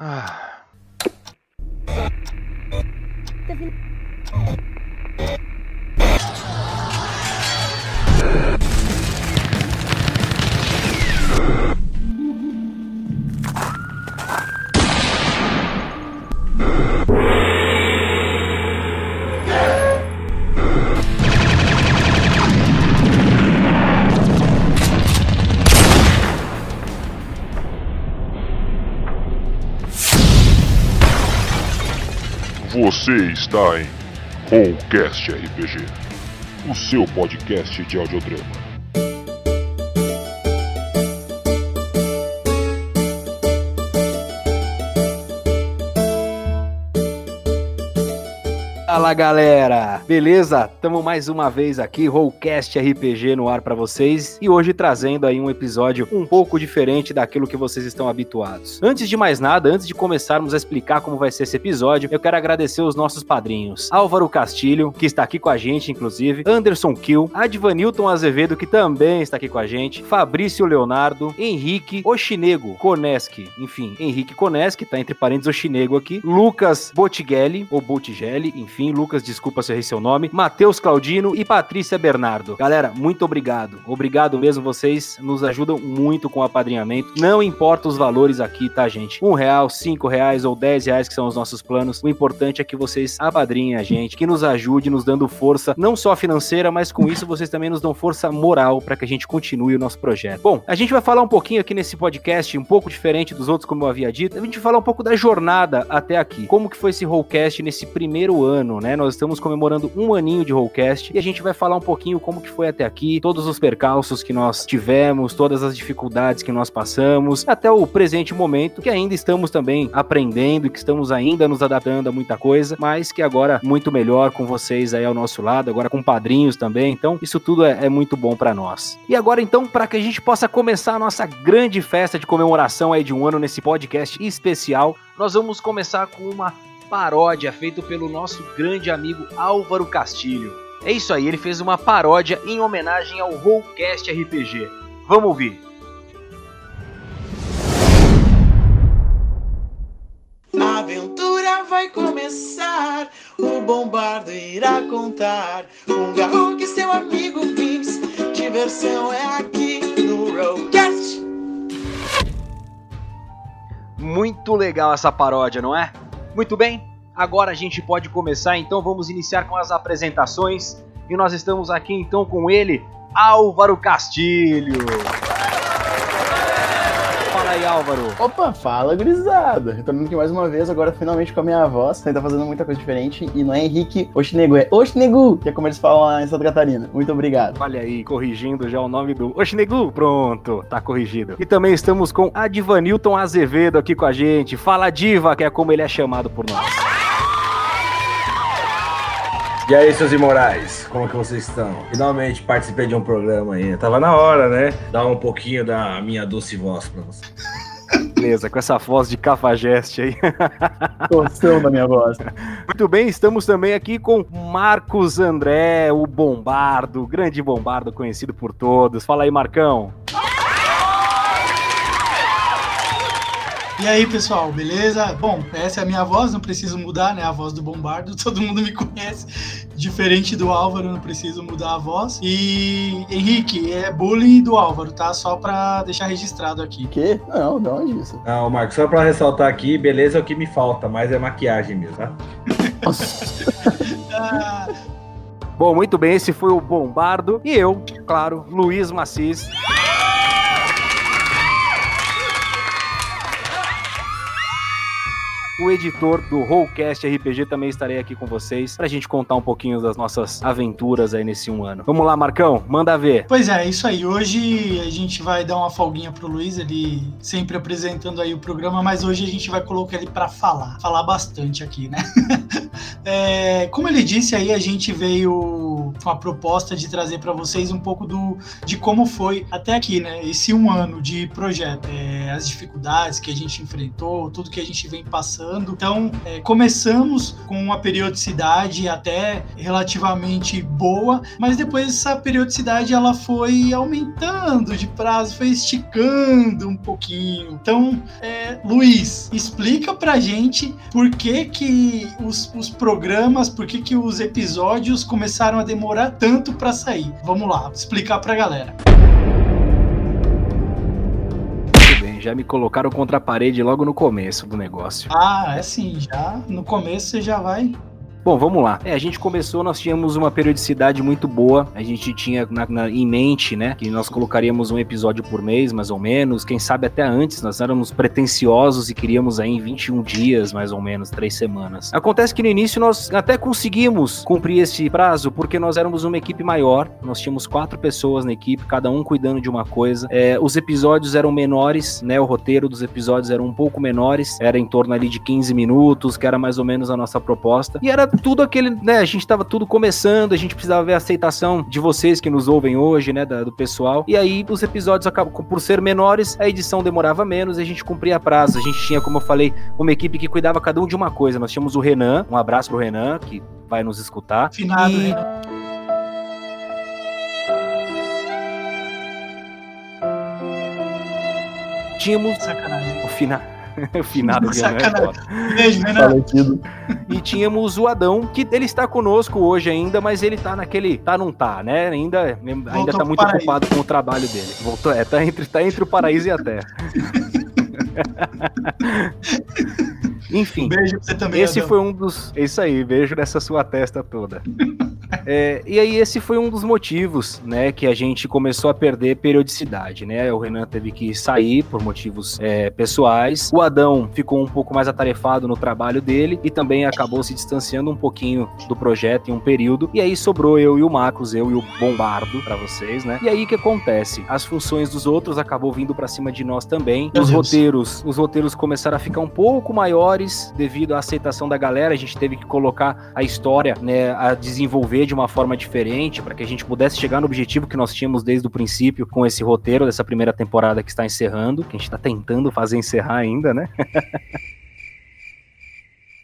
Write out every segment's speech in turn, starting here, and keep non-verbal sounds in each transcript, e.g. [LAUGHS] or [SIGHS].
Ah. [SIGHS] [SIGHS] está em Rollcast RPG, o seu podcast de audiodrama. Fala galera, beleza? Tamo mais uma vez aqui, Rollcast RPG no ar para vocês e hoje trazendo aí um episódio um pouco diferente daquilo que vocês estão habituados. Antes de mais nada, antes de começarmos a explicar como vai ser esse episódio, eu quero agradecer os nossos padrinhos: Álvaro Castilho, que está aqui com a gente, inclusive, Anderson Kill, Advanilton Azevedo, que também está aqui com a gente, Fabrício Leonardo, Henrique Oshinego Koneski, enfim, Henrique Koneski, tá entre parênteses Oshinego aqui, Lucas Bottigelli, ou Bottigelli, enfim, Lucas, desculpa se eu errei seu nome, Matheus Claudino e Patrícia Bernardo. Galera, muito obrigado. Obrigado mesmo, vocês nos ajudam muito com o apadrinhamento. Não importa os valores aqui, tá, gente? Um real, cinco reais ou dez reais, que são os nossos planos. O importante é que vocês apadrinhem a gente, que nos ajude, nos dando força, não só financeira, mas com isso vocês também nos dão força moral para que a gente continue o nosso projeto. Bom, a gente vai falar um pouquinho aqui nesse podcast, um pouco diferente dos outros, como eu havia dito. A gente vai falar um pouco da jornada até aqui. Como que foi esse Rollcast nesse primeiro ano, né? Nós estamos comemorando um aninho de Rollcast e a gente vai falar um pouquinho como que foi até aqui, todos os percalços que nós tivemos, todas as dificuldades que nós passamos, até o presente momento, que ainda estamos também aprendendo que estamos ainda nos adaptando a muita coisa, mas que agora muito melhor com vocês aí ao nosso lado, agora com padrinhos também. Então, isso tudo é, é muito bom para nós. E agora então, para que a gente possa começar a nossa grande festa de comemoração aí de um ano nesse podcast especial, nós vamos começar com uma paródia feita pelo nosso grande amigo Álvaro Castilho. É isso aí, ele fez uma paródia em homenagem ao Rollcast RPG. Vamos ouvir. A aventura vai começar, o bombardo irá contar um garro que seu amigo Vince. Diversão é aqui no Rollcast. Muito legal essa paródia, não é? Muito bem, agora a gente pode começar, então vamos iniciar com as apresentações. E nós estamos aqui então com ele, Álvaro Castilho. Aí, Álvaro. Opa, fala gurizada! Vindo aqui mais uma vez, agora finalmente com a minha voz. Tá fazendo muita coisa diferente. E não é Henrique Oshinego, é Oshinegu, que é como eles falam lá em Santa Catarina. Muito obrigado. Olha aí, corrigindo já o nome do Oshinegu. Pronto, tá corrigido. E também estamos com Advanilton Azevedo aqui com a gente. Fala Diva, que é como ele é chamado por nós. E aí, seus imorais, como é que vocês estão? Finalmente participei de um programa aí. Tava na hora, né? Dar um pouquinho da minha doce voz pra vocês. Beleza, com essa voz de cafajeste aí. [LAUGHS] Torção da minha voz. Muito bem, estamos também aqui com Marcos André, o Bombardo, o grande Bombardo conhecido por todos. Fala aí, Marcão. E aí, pessoal, beleza? Bom, essa é a minha voz, não preciso mudar, né? A voz do Bombardo, [LAUGHS] todo mundo me conhece. Diferente do Álvaro, não preciso mudar a voz. E, Henrique, é bullying do Álvaro, tá? Só pra deixar registrado aqui. Que? Não, de onde isso? Não, Marcos, só pra ressaltar aqui, beleza é o que me falta, mas é maquiagem mesmo, tá? Ah, [LAUGHS] Bom, muito bem, esse foi o Bombardo. E eu, claro, Luiz Macis. O editor do Rollcast RPG também estarei aqui com vocês pra gente contar um pouquinho das nossas aventuras aí nesse um ano. Vamos lá, Marcão, manda ver. Pois é, isso aí. Hoje a gente vai dar uma folguinha pro Luiz, ele sempre apresentando aí o programa, mas hoje a gente vai colocar ele pra falar. Falar bastante aqui, né? [LAUGHS] É, como ele disse aí, a gente veio com a proposta de trazer para vocês um pouco do, de como foi até aqui, né? Esse um ano de projeto. É, as dificuldades que a gente enfrentou, tudo que a gente vem passando Então, é, começamos com uma periodicidade até relativamente boa, mas depois essa periodicidade ela foi aumentando de prazo, foi esticando um pouquinho. Então, é, Luiz, explica pra gente por que que os, os programas, por que que os episódios começaram a demorar tanto para sair. Vamos lá, explicar pra galera. Já me colocaram contra a parede logo no começo do negócio. Ah, é assim, já no começo você já vai Bom, vamos lá. É, a gente começou, nós tínhamos uma periodicidade muito boa. A gente tinha na, na, em mente, né, que nós colocaríamos um episódio por mês, mais ou menos. Quem sabe até antes, nós éramos pretensiosos e queríamos aí em 21 dias, mais ou menos, três semanas. Acontece que no início nós até conseguimos cumprir esse prazo, porque nós éramos uma equipe maior. Nós tínhamos quatro pessoas na equipe, cada um cuidando de uma coisa. É, os episódios eram menores, né? O roteiro dos episódios era um pouco menores, era em torno ali de 15 minutos, que era mais ou menos a nossa proposta. E era tudo aquele, né? A gente tava tudo começando, a gente precisava ver a aceitação de vocês que nos ouvem hoje, né? Da, do pessoal. E aí os episódios acabam, por ser menores, a edição demorava menos e a gente cumpria prazo. A gente tinha, como eu falei, uma equipe que cuidava cada um de uma coisa. Nós tínhamos o Renan, um abraço pro Renan, que vai nos escutar. Finado, e... Renan. Tínhamos Sacanagem. o final. O [LAUGHS] finado [LAUGHS] Renan é. Beijo, Renan. Falecido. E tínhamos o Adão, que ele está conosco hoje ainda, mas ele tá naquele. Tá, não tá, né? Ainda, ainda tá muito paraíso. ocupado com o trabalho dele. Voltou, é, tá entre, tá entre o paraíso e a terra. [LAUGHS] Enfim. Um beijo pra você também, Esse Adão. foi um dos. é Isso aí, beijo nessa sua testa toda. [LAUGHS] É, e aí, esse foi um dos motivos, né, que a gente começou a perder periodicidade, né? O Renan teve que sair por motivos é, pessoais. O Adão ficou um pouco mais atarefado no trabalho dele e também acabou se distanciando um pouquinho do projeto em um período. E aí sobrou eu e o Marcos, eu e o Bombardo pra vocês, né? E aí o que acontece? As funções dos outros acabou vindo pra cima de nós também. Os roteiros, os roteiros começaram a ficar um pouco maiores devido à aceitação da galera. A gente teve que colocar a história, né, a desenvolver de uma forma diferente para que a gente pudesse chegar no objetivo que nós tínhamos desde o princípio com esse roteiro dessa primeira temporada que está encerrando, que a gente está tentando fazer encerrar ainda, né? [LAUGHS]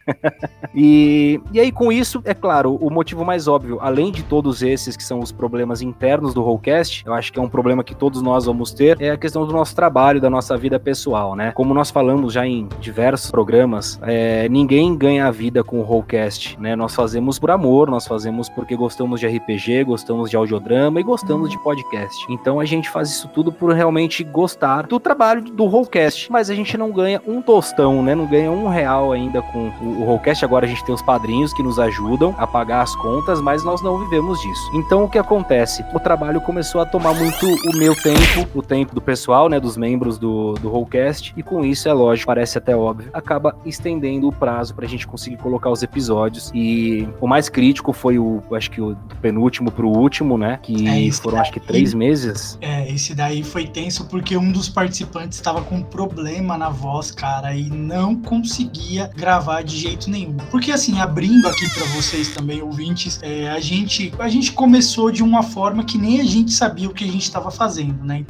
[LAUGHS] E, e aí, com isso, é claro, o motivo mais óbvio, além de todos esses que são os problemas internos do Rollcast, eu acho que é um problema que todos nós vamos ter, é a questão do nosso trabalho, da nossa vida pessoal, né? Como nós falamos já em diversos programas, é, ninguém ganha a vida com o Rollcast, né? Nós fazemos por amor, nós fazemos porque gostamos de RPG, gostamos de audiodrama e gostamos de podcast. Então a gente faz isso tudo por realmente gostar do trabalho do Rollcast, mas a gente não ganha um tostão, né? Não ganha um real ainda com o, o Rollcast. Agora a gente tem os padrinhos que nos ajudam a pagar as contas, mas nós não vivemos disso. Então o que acontece? O trabalho começou a tomar muito o meu tempo, o tempo do pessoal, né? Dos membros do, do Rollcast, e com isso é lógico, parece até óbvio, acaba estendendo o prazo pra gente conseguir colocar os episódios. E o mais crítico foi o, acho que o do penúltimo pro último, né? Que É, foram acho que daí- três meses. É, esse daí foi tenso porque um dos participantes estava com problema na voz, cara, e não conseguia gravar de jeito nenhum. Porque assim, abrindo aqui pra vocês também, ouvintes, é, a gente a gente começou de uma forma que nem a gente sabia o que a gente estava fazendo, né?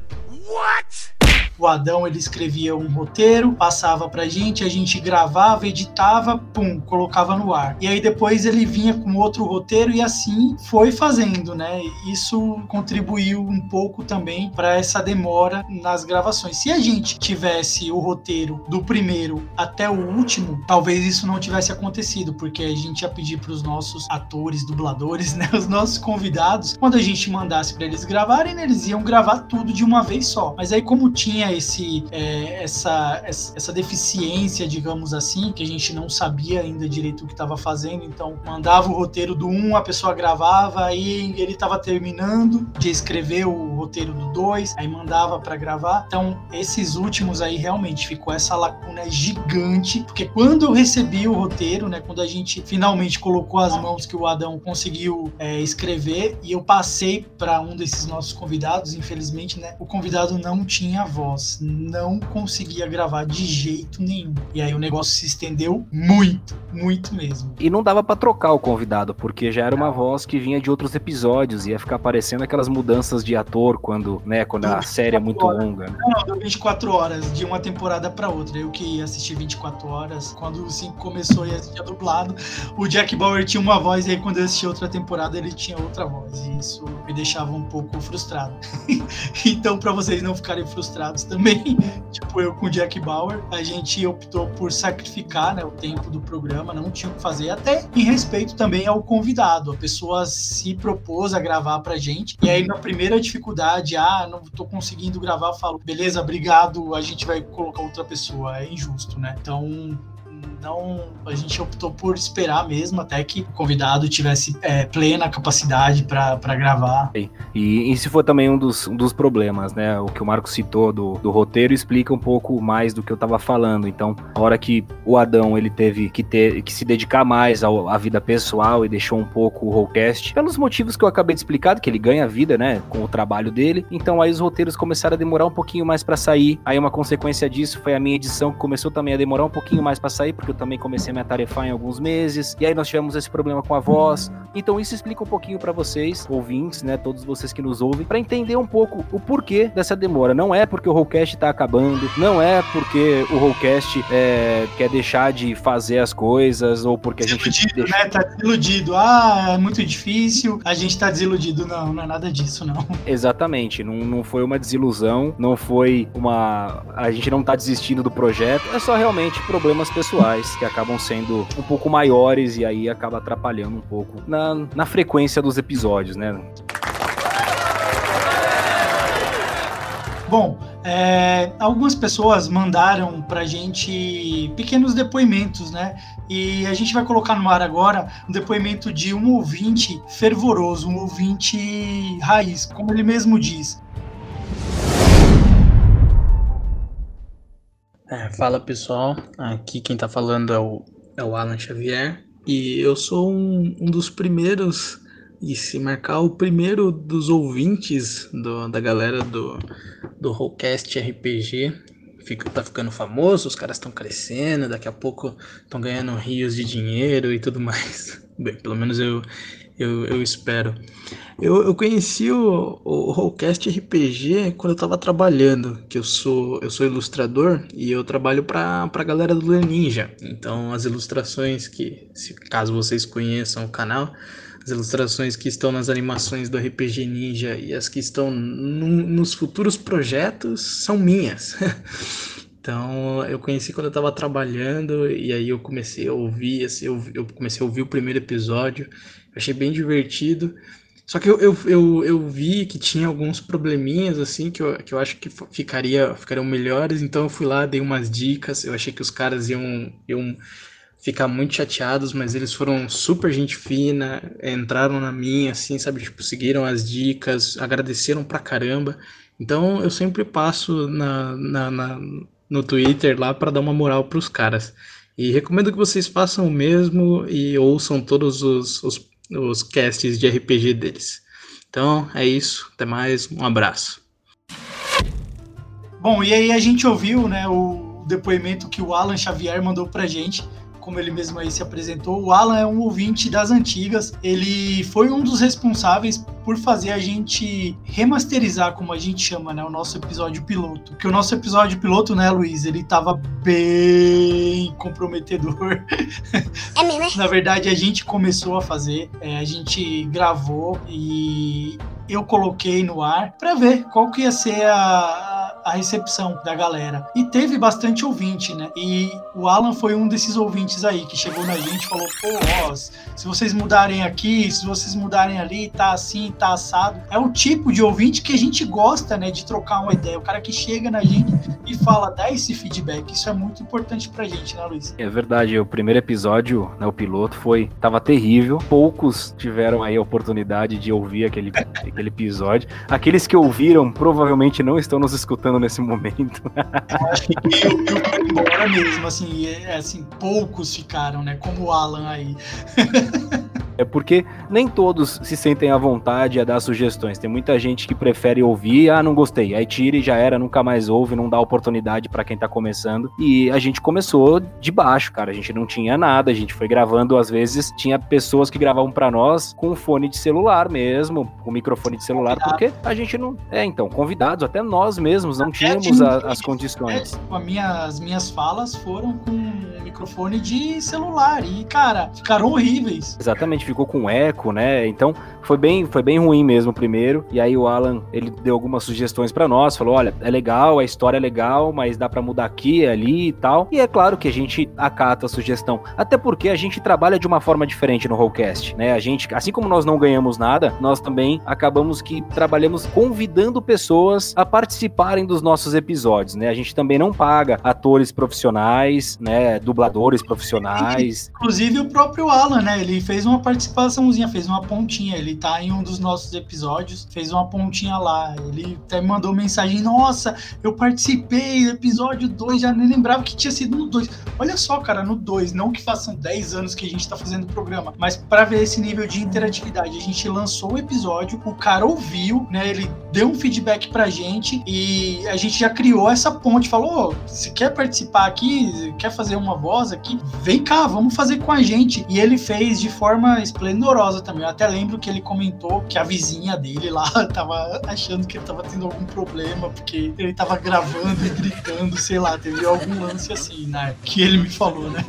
O Adão ele escrevia um roteiro, passava pra gente, a gente gravava, editava, pum, colocava no ar. E aí depois ele vinha com outro roteiro e assim foi fazendo, né? Isso contribuiu um pouco também para essa demora nas gravações. Se a gente tivesse o roteiro do primeiro até o último, talvez isso não tivesse acontecido, porque a gente ia pedir para os nossos atores, dubladores, [LAUGHS] né, os nossos convidados, quando a gente mandasse para eles gravarem, né, eles iam gravar tudo de uma vez só. Mas aí como tinha esse é, essa essa deficiência, digamos assim, que a gente não sabia ainda direito o que estava fazendo, então mandava o roteiro do um, a pessoa gravava, aí ele estava terminando de escrever o roteiro do dois, aí mandava para gravar. Então esses últimos aí realmente ficou essa lacuna gigante, porque quando eu recebi o roteiro, né, quando a gente finalmente colocou as mãos que o Adão conseguiu é, escrever e eu passei para um desses nossos convidados, infelizmente, né, o convidado não tinha voz. Voz não conseguia gravar de jeito nenhum. E aí o negócio se estendeu muito, muito mesmo. E não dava pra trocar o convidado, porque já era uma voz que vinha de outros episódios, ia ficar parecendo aquelas mudanças de ator quando, né, quando a série é muito longa. Né? Não, deu 24 horas de uma temporada pra outra. Eu que ia assistir 24 horas, quando o 5 começou e assistia dublado, o Jack Bauer tinha uma voz, e aí quando eu assisti outra temporada ele tinha outra voz. E isso me deixava um pouco frustrado. [LAUGHS] então, pra vocês não ficarem frustrados [LAUGHS] também, tipo eu com o Jack Bauer, a gente optou por sacrificar né, o tempo do programa, não tinha o que fazer, até em respeito também ao convidado. A pessoa se propôs a gravar pra gente, e aí na primeira dificuldade, ah, não tô conseguindo gravar, eu falo, beleza, obrigado, a gente vai colocar outra pessoa. É injusto, né? Então, não a gente optou por esperar mesmo até que o convidado tivesse é, plena capacidade para gravar. E, e esse foi também um dos, um dos problemas, né? O que o Marco citou do, do roteiro explica um pouco mais do que eu estava falando. Então, a hora que o Adão ele teve que ter que se dedicar mais ao, à vida pessoal e deixou um pouco o Rollcast, pelos motivos que eu acabei de explicar, que ele ganha vida, né, com o trabalho dele. Então, aí os roteiros começaram a demorar um pouquinho mais para sair. Aí uma consequência disso foi a minha edição que começou também a demorar um pouquinho mais para sair, porque eu também comecei a me atarefar em alguns meses, e aí nós tivemos esse problema com a voz. Então isso explica um pouquinho para vocês, ouvintes, né, todos vocês que nos ouvem, para entender um pouco o porquê dessa demora. Não é porque o Rollcast tá acabando, não é porque o Rollcast é, quer deixar de fazer as coisas, ou porque a gente... Deixa... né? Tá desiludido. Ah, é muito difícil, a gente tá desiludido. Não, não é nada disso, não. Exatamente, não, não foi uma desilusão, não foi uma... A gente não tá desistindo do projeto, é só realmente problemas pessoais que acabam sendo um pouco maiores e aí acaba atrapalhando um pouco na, na frequência dos episódios, né? Bom, é, algumas pessoas mandaram pra gente pequenos depoimentos, né? E a gente vai colocar no ar agora um depoimento de um ouvinte fervoroso, um ouvinte raiz, como ele mesmo diz. É, fala pessoal, aqui quem tá falando é o, é o Alan Xavier e eu sou um, um dos primeiros, e se marcar o primeiro dos ouvintes do, da galera do, do Rollcast RPG. Fica, tá ficando famoso, os caras estão crescendo, daqui a pouco estão ganhando rios de dinheiro e tudo [LAUGHS] mais. Bem, pelo menos eu, eu, eu espero. Eu, eu conheci o, o Rollcast RPG quando eu tava trabalhando, que eu sou eu sou ilustrador e eu trabalho pra, pra galera do Ninja. Então as ilustrações que, se, caso vocês conheçam o canal, as ilustrações que estão nas animações do RPG Ninja e as que estão nos futuros projetos são minhas. [LAUGHS] Então, eu conheci quando eu estava trabalhando e aí eu comecei a ouvir, assim, eu, eu comecei a ouvir o primeiro episódio, achei bem divertido. Só que eu, eu, eu, eu, vi que tinha alguns probleminhas, assim, que eu, que eu acho que ficaria, ficariam melhores, então eu fui lá, dei umas dicas, eu achei que os caras iam, iam ficar muito chateados, mas eles foram super gente fina, entraram na minha, assim, sabe, tipo, seguiram as dicas, agradeceram pra caramba. Então eu sempre passo na, na, na no Twitter lá para dar uma moral pros caras. E recomendo que vocês façam o mesmo e ouçam todos os, os os casts de RPG deles. Então é isso, até mais, um abraço. Bom, e aí a gente ouviu né, o depoimento que o Alan Xavier mandou pra gente como ele mesmo aí se apresentou, o Alan é um ouvinte das antigas. Ele foi um dos responsáveis por fazer a gente remasterizar, como a gente chama, né, o nosso episódio piloto. Porque o nosso episódio piloto, né, Luiz, ele tava bem comprometedor. É mesmo, é? Na verdade, a gente começou a fazer, é, a gente gravou e eu coloquei no ar para ver qual que ia ser a, a recepção da galera. E teve bastante ouvinte, né? E o Alan foi um desses ouvintes aí que chegou na gente e falou: pô, ó, se vocês mudarem aqui, se vocês mudarem ali, tá assim, tá assado. É o tipo de ouvinte que a gente gosta, né? De trocar uma ideia. O cara que chega na gente e fala, dá esse feedback. Isso é muito importante pra gente, né, Luiz? É verdade. O primeiro episódio, né, o piloto, foi. tava terrível. Poucos tiveram aí a oportunidade de ouvir aquele [LAUGHS] aquele episódio. Aqueles que ouviram provavelmente não estão nos escutando nesse momento. [LAUGHS] Acho que eu, eu fui embora mesmo, assim, é, assim, poucos ficaram, né? Como o Alan aí. [LAUGHS] É porque nem todos se sentem à vontade a dar sugestões. Tem muita gente que prefere ouvir, ah, não gostei, aí tira e já era, nunca mais ouve, não dá oportunidade para quem tá começando. E a gente começou de baixo, cara. A gente não tinha nada, a gente foi gravando, às vezes, tinha pessoas que gravavam para nós com fone de celular mesmo, com microfone de celular, porque a gente não. É, então, convidados, até nós mesmos não tínhamos a, as condições. É, a minha, as minhas falas foram com microfone de celular e, cara, ficaram horríveis. Exatamente, ficou com eco, né? Então foi bem, foi bem ruim mesmo primeiro. E aí o Alan, ele deu algumas sugestões para nós, falou: olha, é legal, a história é legal, mas dá para mudar aqui, ali e tal. E é claro que a gente acata a sugestão. Até porque a gente trabalha de uma forma diferente no Rollcast, né? A gente, assim como nós não ganhamos nada, nós também acabamos que trabalhamos convidando pessoas a participarem dos nossos episódios, né? A gente também não paga atores profissionais, né? Dubladores profissionais. Inclusive o próprio Alan, né? Ele fez uma participaçãozinha, fez uma pontinha. Ele tá em um dos nossos episódios, fez uma pontinha lá. Ele até mandou mensagem: Nossa, eu participei do episódio 2, já nem lembrava que tinha sido no 2. Olha só, cara, no 2, não que façam 10 anos que a gente tá fazendo o programa, mas para ver esse nível de interatividade, a gente lançou o episódio, o cara ouviu, né? Ele deu um feedback pra gente e a gente já criou essa ponte. Falou: se quer participar aqui, quer fazer uma voz aqui, vem cá, vamos fazer com a gente. E ele fez de forma esplendorosa também. Eu até lembro que ele comentou que a vizinha dele lá [LAUGHS] tava achando que ele tava tendo algum problema, porque ele tava gravando e gritando, sei lá, teve algum lance assim, né? Que ele me falou, né?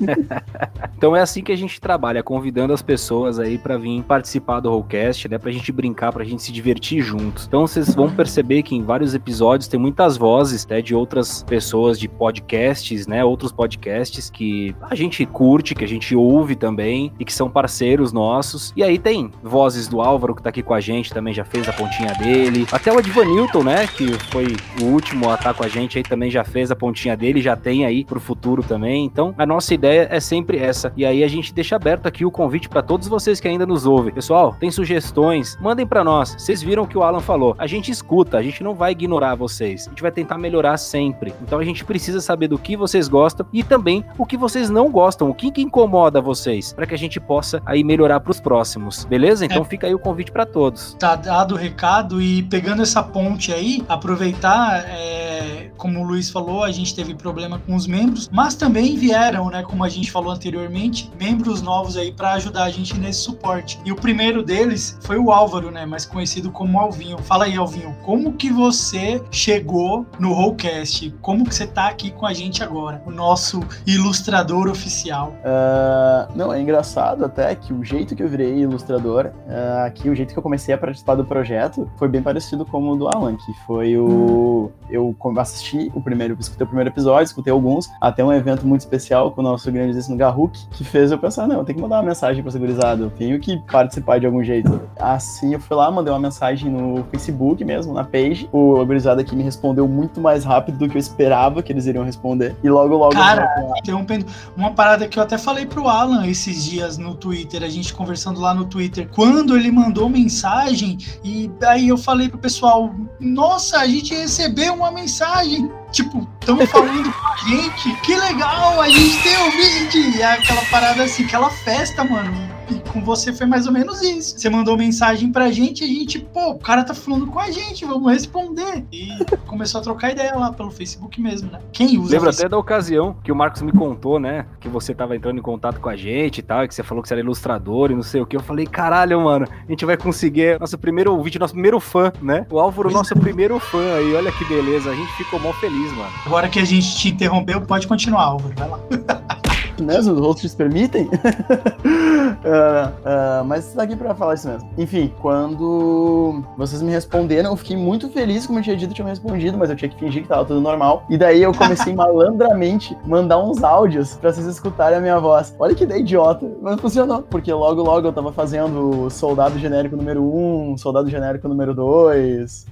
[LAUGHS] então é assim que a gente trabalha, convidando as pessoas aí para vir participar do Rollcast, né? Pra gente brincar, pra gente se divertir juntos. Então vocês vão perceber que em vários episódios tem muitas vozes, né? De outras pessoas de podcasts, né? Outros podcasts que a gente curte, que a gente ouve também e que são parceiros nossos. E aí tem vozes do Álvaro que tá aqui com a gente, também já fez a pontinha dele. Até o Advanilton, né? Que foi o último a estar tá com a gente aí, também já fez a pontinha dele, já tem aí pro futuro também. Então a nossa ideia é sempre essa. E aí a gente deixa aberto aqui o convite para todos vocês que ainda nos ouvem. Pessoal, tem sugestões? Mandem para nós. Vocês viram o que o Alan falou. A gente escuta, a gente não vai ignorar vocês. A gente vai tentar melhorar sempre. Então a gente precisa saber do que vocês gostam e também o que vocês não gostam, o que, que incomoda vocês, para que a gente possa aí melhorar para os próximos. Beleza? Então é. fica aí o convite para todos. Tá dado o recado e pegando essa ponte aí, aproveitar, é, como o Luiz falou, a gente teve problema com os membros, mas também vieram, né, como a gente falou anteriormente, membros novos aí para ajudar a gente nesse suporte. E o primeiro deles foi o Álvaro, né, mais conhecido como Alvinho. Fala aí, Alvinho, como que você chegou no Rollcast? Como que você tá aqui com a gente agora? O nosso ilustrador oficial. Uh, não, é engraçado até que o jeito que eu virei ilustrador, uh, aqui o jeito que eu comecei a participar do projeto foi bem parecido com o do Alan, que foi o... Eu assisti o primeiro, escutei o primeiro episódio, escutei alguns, até um evento muito especial com o nosso grandíssimo Garruk, que fez eu pensar, não, tem que mandar uma mensagem pra segurizado, eu tenho que participar de algum jeito. Assim, eu fui lá, mandei uma mensagem no Facebook mesmo, na page, o gurizada aqui me respondeu muito mais rápido do que eu esperava que eles iriam responder, e logo, logo... Cara, interrompendo, uma parada que eu até falei pro Alan esses dias no Twitter, a gente conversando lá no Twitter, quando ele mandou mensagem, e aí eu falei pro pessoal, nossa, a gente recebeu uma mensagem. Tipo, estão falando com a gente, que legal, a gente tem ouvinte. E é aquela parada assim, aquela festa, mano e com você foi mais ou menos isso. Você mandou mensagem pra gente e a gente, pô, o cara tá falando com a gente, vamos responder. E começou a trocar ideia lá pelo Facebook mesmo, né? Quem usa Lembro até da ocasião que o Marcos me contou, né? Que você tava entrando em contato com a gente e tal, e que você falou que você era ilustrador e não sei o que. Eu falei, caralho, mano, a gente vai conseguir nosso primeiro ouvinte, nosso primeiro fã, né? O Álvaro, pois nosso é. primeiro fã aí, olha que beleza. A gente ficou mó feliz, mano. Agora que a gente te interrompeu, pode continuar, Álvaro, vai lá. [LAUGHS] né? Os hosts permitem. uh, [LAUGHS] uh, mas tá aqui pra falar isso mesmo. Enfim, quando vocês me responderam, eu fiquei muito feliz, como eu tinha dito, eu tinha respondido, mas eu tinha que fingir que tava tudo normal. E daí eu comecei [LAUGHS] malandramente mandar uns áudios pra vocês escutarem a minha voz. Olha que ideia idiota, mas funcionou. Porque logo, logo eu tava fazendo soldado genérico número 1, um, soldado genérico número 2.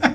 [LAUGHS]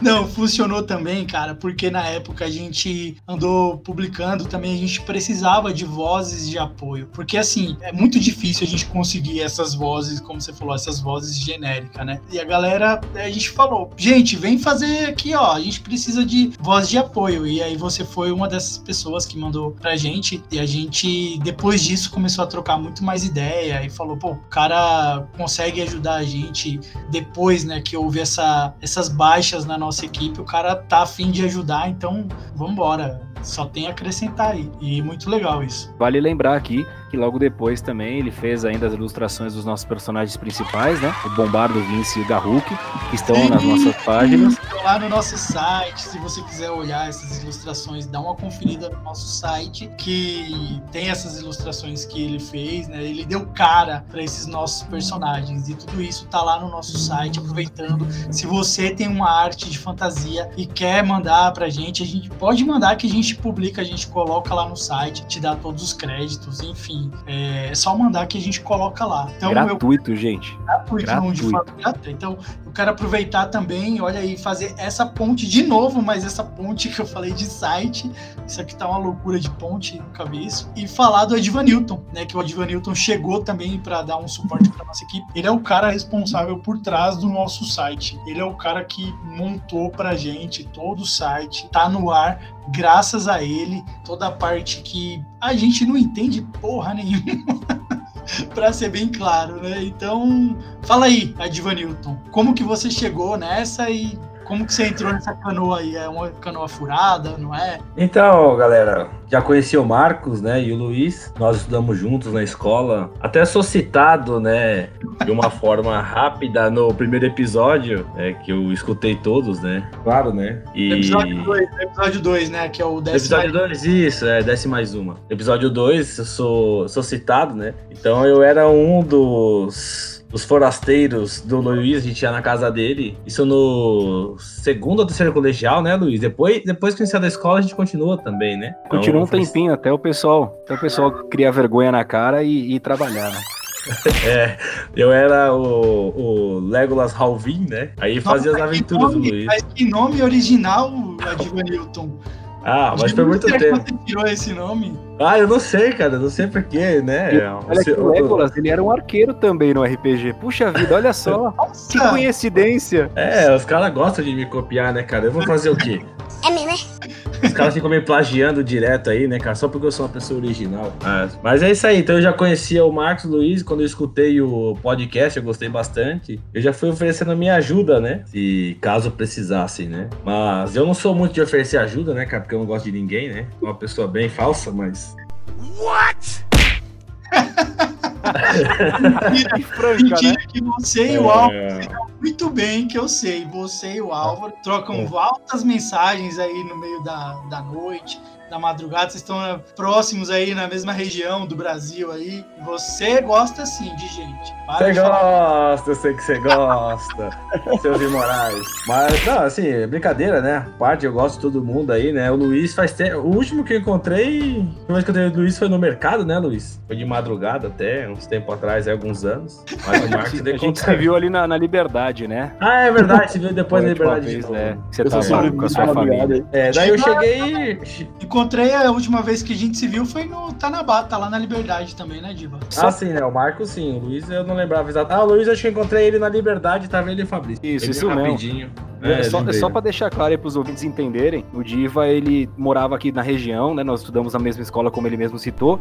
Não, funcionou também, cara, porque na época a gente andou publicando também, a gente precisava de vozes de apoio. Porque assim, é muito difícil a gente conseguir essas vozes, como você falou, essas vozes genéricas, né? E a galera, a gente falou, gente, vem fazer aqui, ó, a gente precisa de voz de apoio. E aí você foi uma dessas pessoas que mandou pra gente. E a gente, depois disso, começou a trocar muito mais ideia e falou, pô, o cara consegue ajudar a gente depois, né, que houve essa, essas baixas na nossa equipe, o cara tá afim de ajudar, então vambora. Só tem a acrescentar aí. E muito legal isso. Vale lembrar aqui que logo depois também ele fez ainda as ilustrações dos nossos personagens principais, né? O Bombardo, Vince e o Garruk, que estão Sim, nas nossas páginas. Estão lá no nosso site, se você quiser olhar essas ilustrações, dá uma conferida no nosso site, que tem essas ilustrações que ele fez, né? Ele deu cara para esses nossos personagens e tudo isso tá lá no nosso site, aproveitando. Se você tem uma arte de fantasia e quer mandar pra gente, a gente pode mandar que a gente publica, a gente coloca lá no site, te dá todos os créditos, enfim. É só mandar que a gente coloca lá. Então, eu Gratuito, gente. gratuito, não de Gratuito. gratuita. Então, quero aproveitar também, olha aí, fazer essa ponte de novo, mas essa ponte que eu falei de site, isso aqui tá uma loucura de ponte, nunca vi isso, e falar do Edivan Newton, né, que o Edivan Newton chegou também para dar um suporte para nossa equipe. Ele é o cara responsável por trás do nosso site. Ele é o cara que montou pra gente todo o site, tá no ar, graças a ele, toda a parte que a gente não entende porra nenhuma. [LAUGHS] [LAUGHS] Pra ser bem claro, né? Então, fala aí, Adiva Newton, como que você chegou nessa e como que você entrou nessa canoa aí? É uma canoa furada, não é? Então, galera, já conheci o Marcos, né, e o Luiz. Nós estudamos juntos na escola. Até sou citado, né, de uma [LAUGHS] forma rápida no primeiro episódio, é, que eu escutei todos, né? Claro, né? E... Episódio 2, episódio 2, né? Que é o décimo. Episódio 2, isso, é, desce mais uma. Episódio 2, eu sou, sou citado, né? Então eu era um dos, dos forasteiros do Luiz, a gente ia na casa dele. Isso no segundo ou terceiro colegial, né, Luiz? Depois, depois que saiu da escola, a gente continua também, né? Então, Continua um foi- tempinho até o pessoal, até o pessoal criar vergonha na cara e, e trabalhar, né? [LAUGHS] É, eu era o, o Legolas Halvin, né? Aí fazia as Nossa, que aventuras do nome- Luiz. Mas que nome original, Adiva Newton? Ah, mas foi muito que tempo. Você tirou esse nome? Ah, eu não sei, cara, não sei porquê, né? E Olha que o Legolas, ele era um arqueiro também no RPG. Puxa vida, olha só. [LAUGHS] Que coincidência. É, os caras gostam de me copiar, né, cara? Eu vou fazer o quê? É mesmo, é? Os caras ficam me plagiando direto aí, né, cara? Só porque eu sou uma pessoa original. Ah, mas é isso aí. Então eu já conhecia o Marcos Luiz. Quando eu escutei o podcast, eu gostei bastante. Eu já fui oferecendo a minha ajuda, né? Se caso precisassem, né? Mas eu não sou muito de oferecer ajuda, né, cara? Porque eu não gosto de ninguém, né? Uma pessoa bem falsa, mas. Franca, mentira né? que você e o Álvaro É, muito bem, que eu sei. Você e o Álvaro trocam É. altas mensagens aí no meio da, da noite, da madrugada. Vocês estão eh, próximos aí na mesma região do Brasil aí. Você gosta sim de gente. Para Você gosta, eu sei que você gosta, [LAUGHS] seus imorais. Mas, não, assim, é brincadeira, né? Parte, eu gosto de todo mundo aí, né? O Luiz faz tempo. O último que eu encontrei, a última vez que eu encontrei o Luiz foi no mercado, né, Luiz? Foi de madrugada até, uns tempos atrás, aí, alguns anos. [LAUGHS] Mas o Marcos A gente se viu ali na, na Liberdade, né? Ah, é verdade, se viu depois da liberdade de vez, novo. né? Você Eu tava com a sua família. madrugada. É, daí eu cheguei. Encontrei a última vez que a gente se viu foi no Tanabá, tá lá na Liberdade também, né, Diva? Ah, sim, né? O Marcos sim. O Luiz eu não lembrava exato. Ah, o Luiz acho que eu encontrei ele na Liberdade, tava ele e o Fabrício. Isso, Ele isso veio mesmo. rapidinho. É, só, só para deixar claro aí pros ouvintes entenderem, o Diva, ele morava aqui na região, né? Nós estudamos na mesma escola, como ele mesmo citou.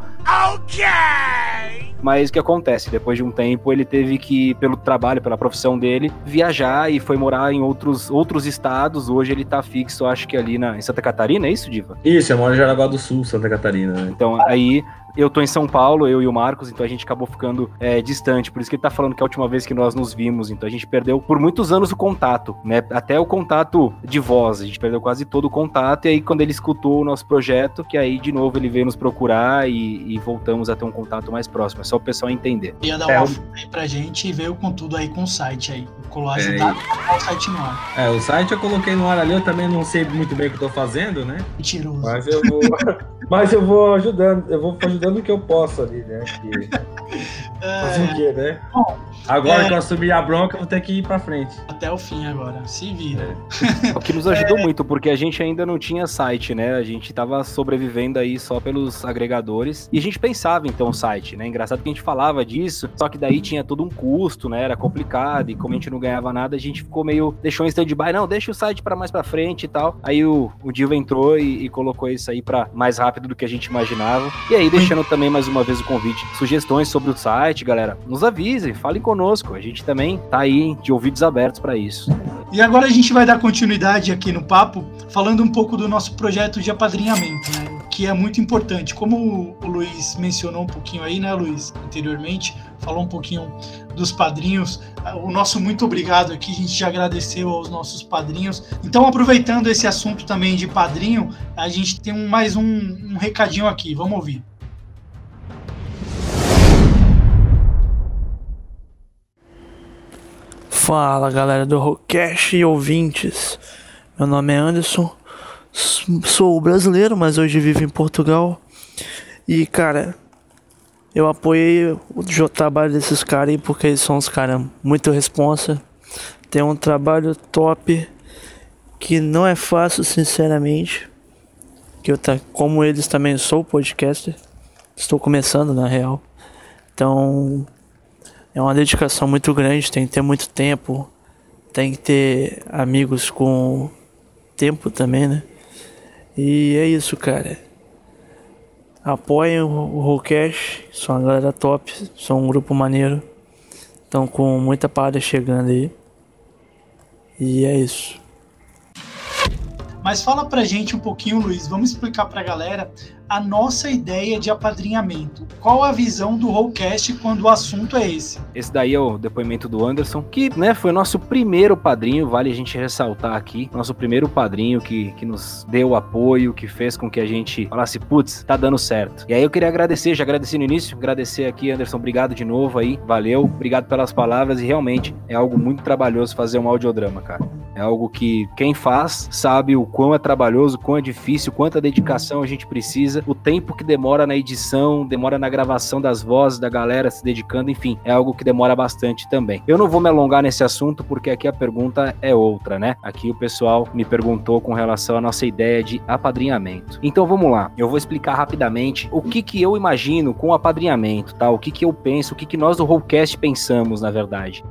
Mas o que acontece? Depois de um tempo, ele teve que, pelo trabalho, pela profissão dele, viajar e foi morar em outros, outros estados. Hoje ele tá fixo, acho que ali na, em Santa Catarina, é isso, Diva? Isso, eu moro em Jaraguá do Sul, Santa Catarina, né? Então, aí eu tô em São Paulo, eu e o Marcos, então a gente acabou ficando é, distante. Por isso que ele tá falando que é a última vez que nós nos vimos. Então a gente perdeu por muitos anos o contato, né? Até o contato de voz. A gente perdeu quase todo o contato. E aí, quando ele escutou o nosso projeto, que aí de novo ele veio nos procurar e, e voltamos a ter um contato mais próximo. É só o pessoal entender. Ia dar É, uma o- aí pra gente e veio com tudo aí com o site aí. Colou É, ajudar a colocar o site no ar. É, o site eu coloquei no ar ali, eu também não sei muito bem o que eu tô fazendo, né? Mentiroso. Mas eu vou. [LAUGHS] Mas eu vou ajudando, eu vou ajudando o que eu posso ali, né? Que- [LAUGHS] Fazer o É, quê, né? bom, Agora é. que eu assumi a bronca, eu vou ter que ir pra frente. até o fim agora. Se vira. [LAUGHS] O que nos ajudou muito, porque a gente ainda não tinha site, né? A gente tava sobrevivendo aí só pelos agregadores. E a gente pensava então o site, né? Engraçado que a gente falava disso, só que daí tinha todo um custo, né? Era complicado. E como a gente não ganhava nada, a gente ficou meio. Deixou em stand-by, não, deixa o site pra mais pra frente e tal. Aí o, o Diva entrou e, e colocou isso aí pra mais rápido do que a gente imaginava. E aí, deixando também mais uma vez o convite, sugestões sobre o site, galera, nos avisem, falem conosco. A gente também tá aí de ouvidos abertos pra isso. E agora a gente vai dar continuidade aqui no papo, falando um pouco do nosso projeto de apadrinhamento, né? Que é muito importante. Como o Luiz mencionou um pouquinho aí, né, Luiz, anteriormente, falou um pouquinho dos padrinhos. O nosso muito obrigado aqui, a gente já agradeceu aos nossos padrinhos. Então, aproveitando esse assunto também de padrinho, a gente tem um- mais um, um recadinho aqui, vamos ouvir. Fala galera do Rockcast e ouvintes. Meu nome é Anderson, sou brasileiro, mas hoje vivo em Portugal. E cara, eu apoiei o trabalho desses caras aí porque eles são uns caras muito responsa. Tem um trabalho top que não é fácil, sinceramente. Que eu tá, como eles também sou podcaster. Estou começando na real. Então, é uma dedicação muito grande, tem que ter muito tempo, tem que ter amigos com tempo também, né? E é isso, cara. Apoiem o Rollcast, são uma galera top, são um grupo maneiro. Estão com muita parada chegando aí. E é isso. Mas fala pra gente um pouquinho, Luiz, vamos explicar pra galera a nossa ideia de apadrinhamento. Qual a visão do Rollcast quando o assunto é esse? Esse daí é o depoimento do Anderson, que né, foi nosso primeiro padrinho, vale a gente ressaltar aqui. Nosso primeiro padrinho que, que nos deu apoio, que fez com que a gente falasse, putz, tá dando certo. E aí eu queria agradecer, já agradeci no início, agradecer aqui, Anderson, obrigado de novo aí, valeu, obrigado pelas palavras e realmente é algo muito trabalhoso fazer um audiodrama, cara. É algo que quem faz sabe o quão é trabalhoso, quão é difícil, quanta dedicação a gente precisa, o tempo que demora na edição, demora na gravação das vozes da galera se dedicando, enfim, é algo que demora bastante também. Eu não vou me alongar nesse assunto porque aqui a pergunta é outra, né? Aqui o pessoal me perguntou com relação à nossa ideia de apadrinhamento. Então vamos lá, eu vou explicar rapidamente o que que eu imagino com apadrinhamento, tá? O que que eu penso, o que que nós do Rollcast pensamos, na verdade.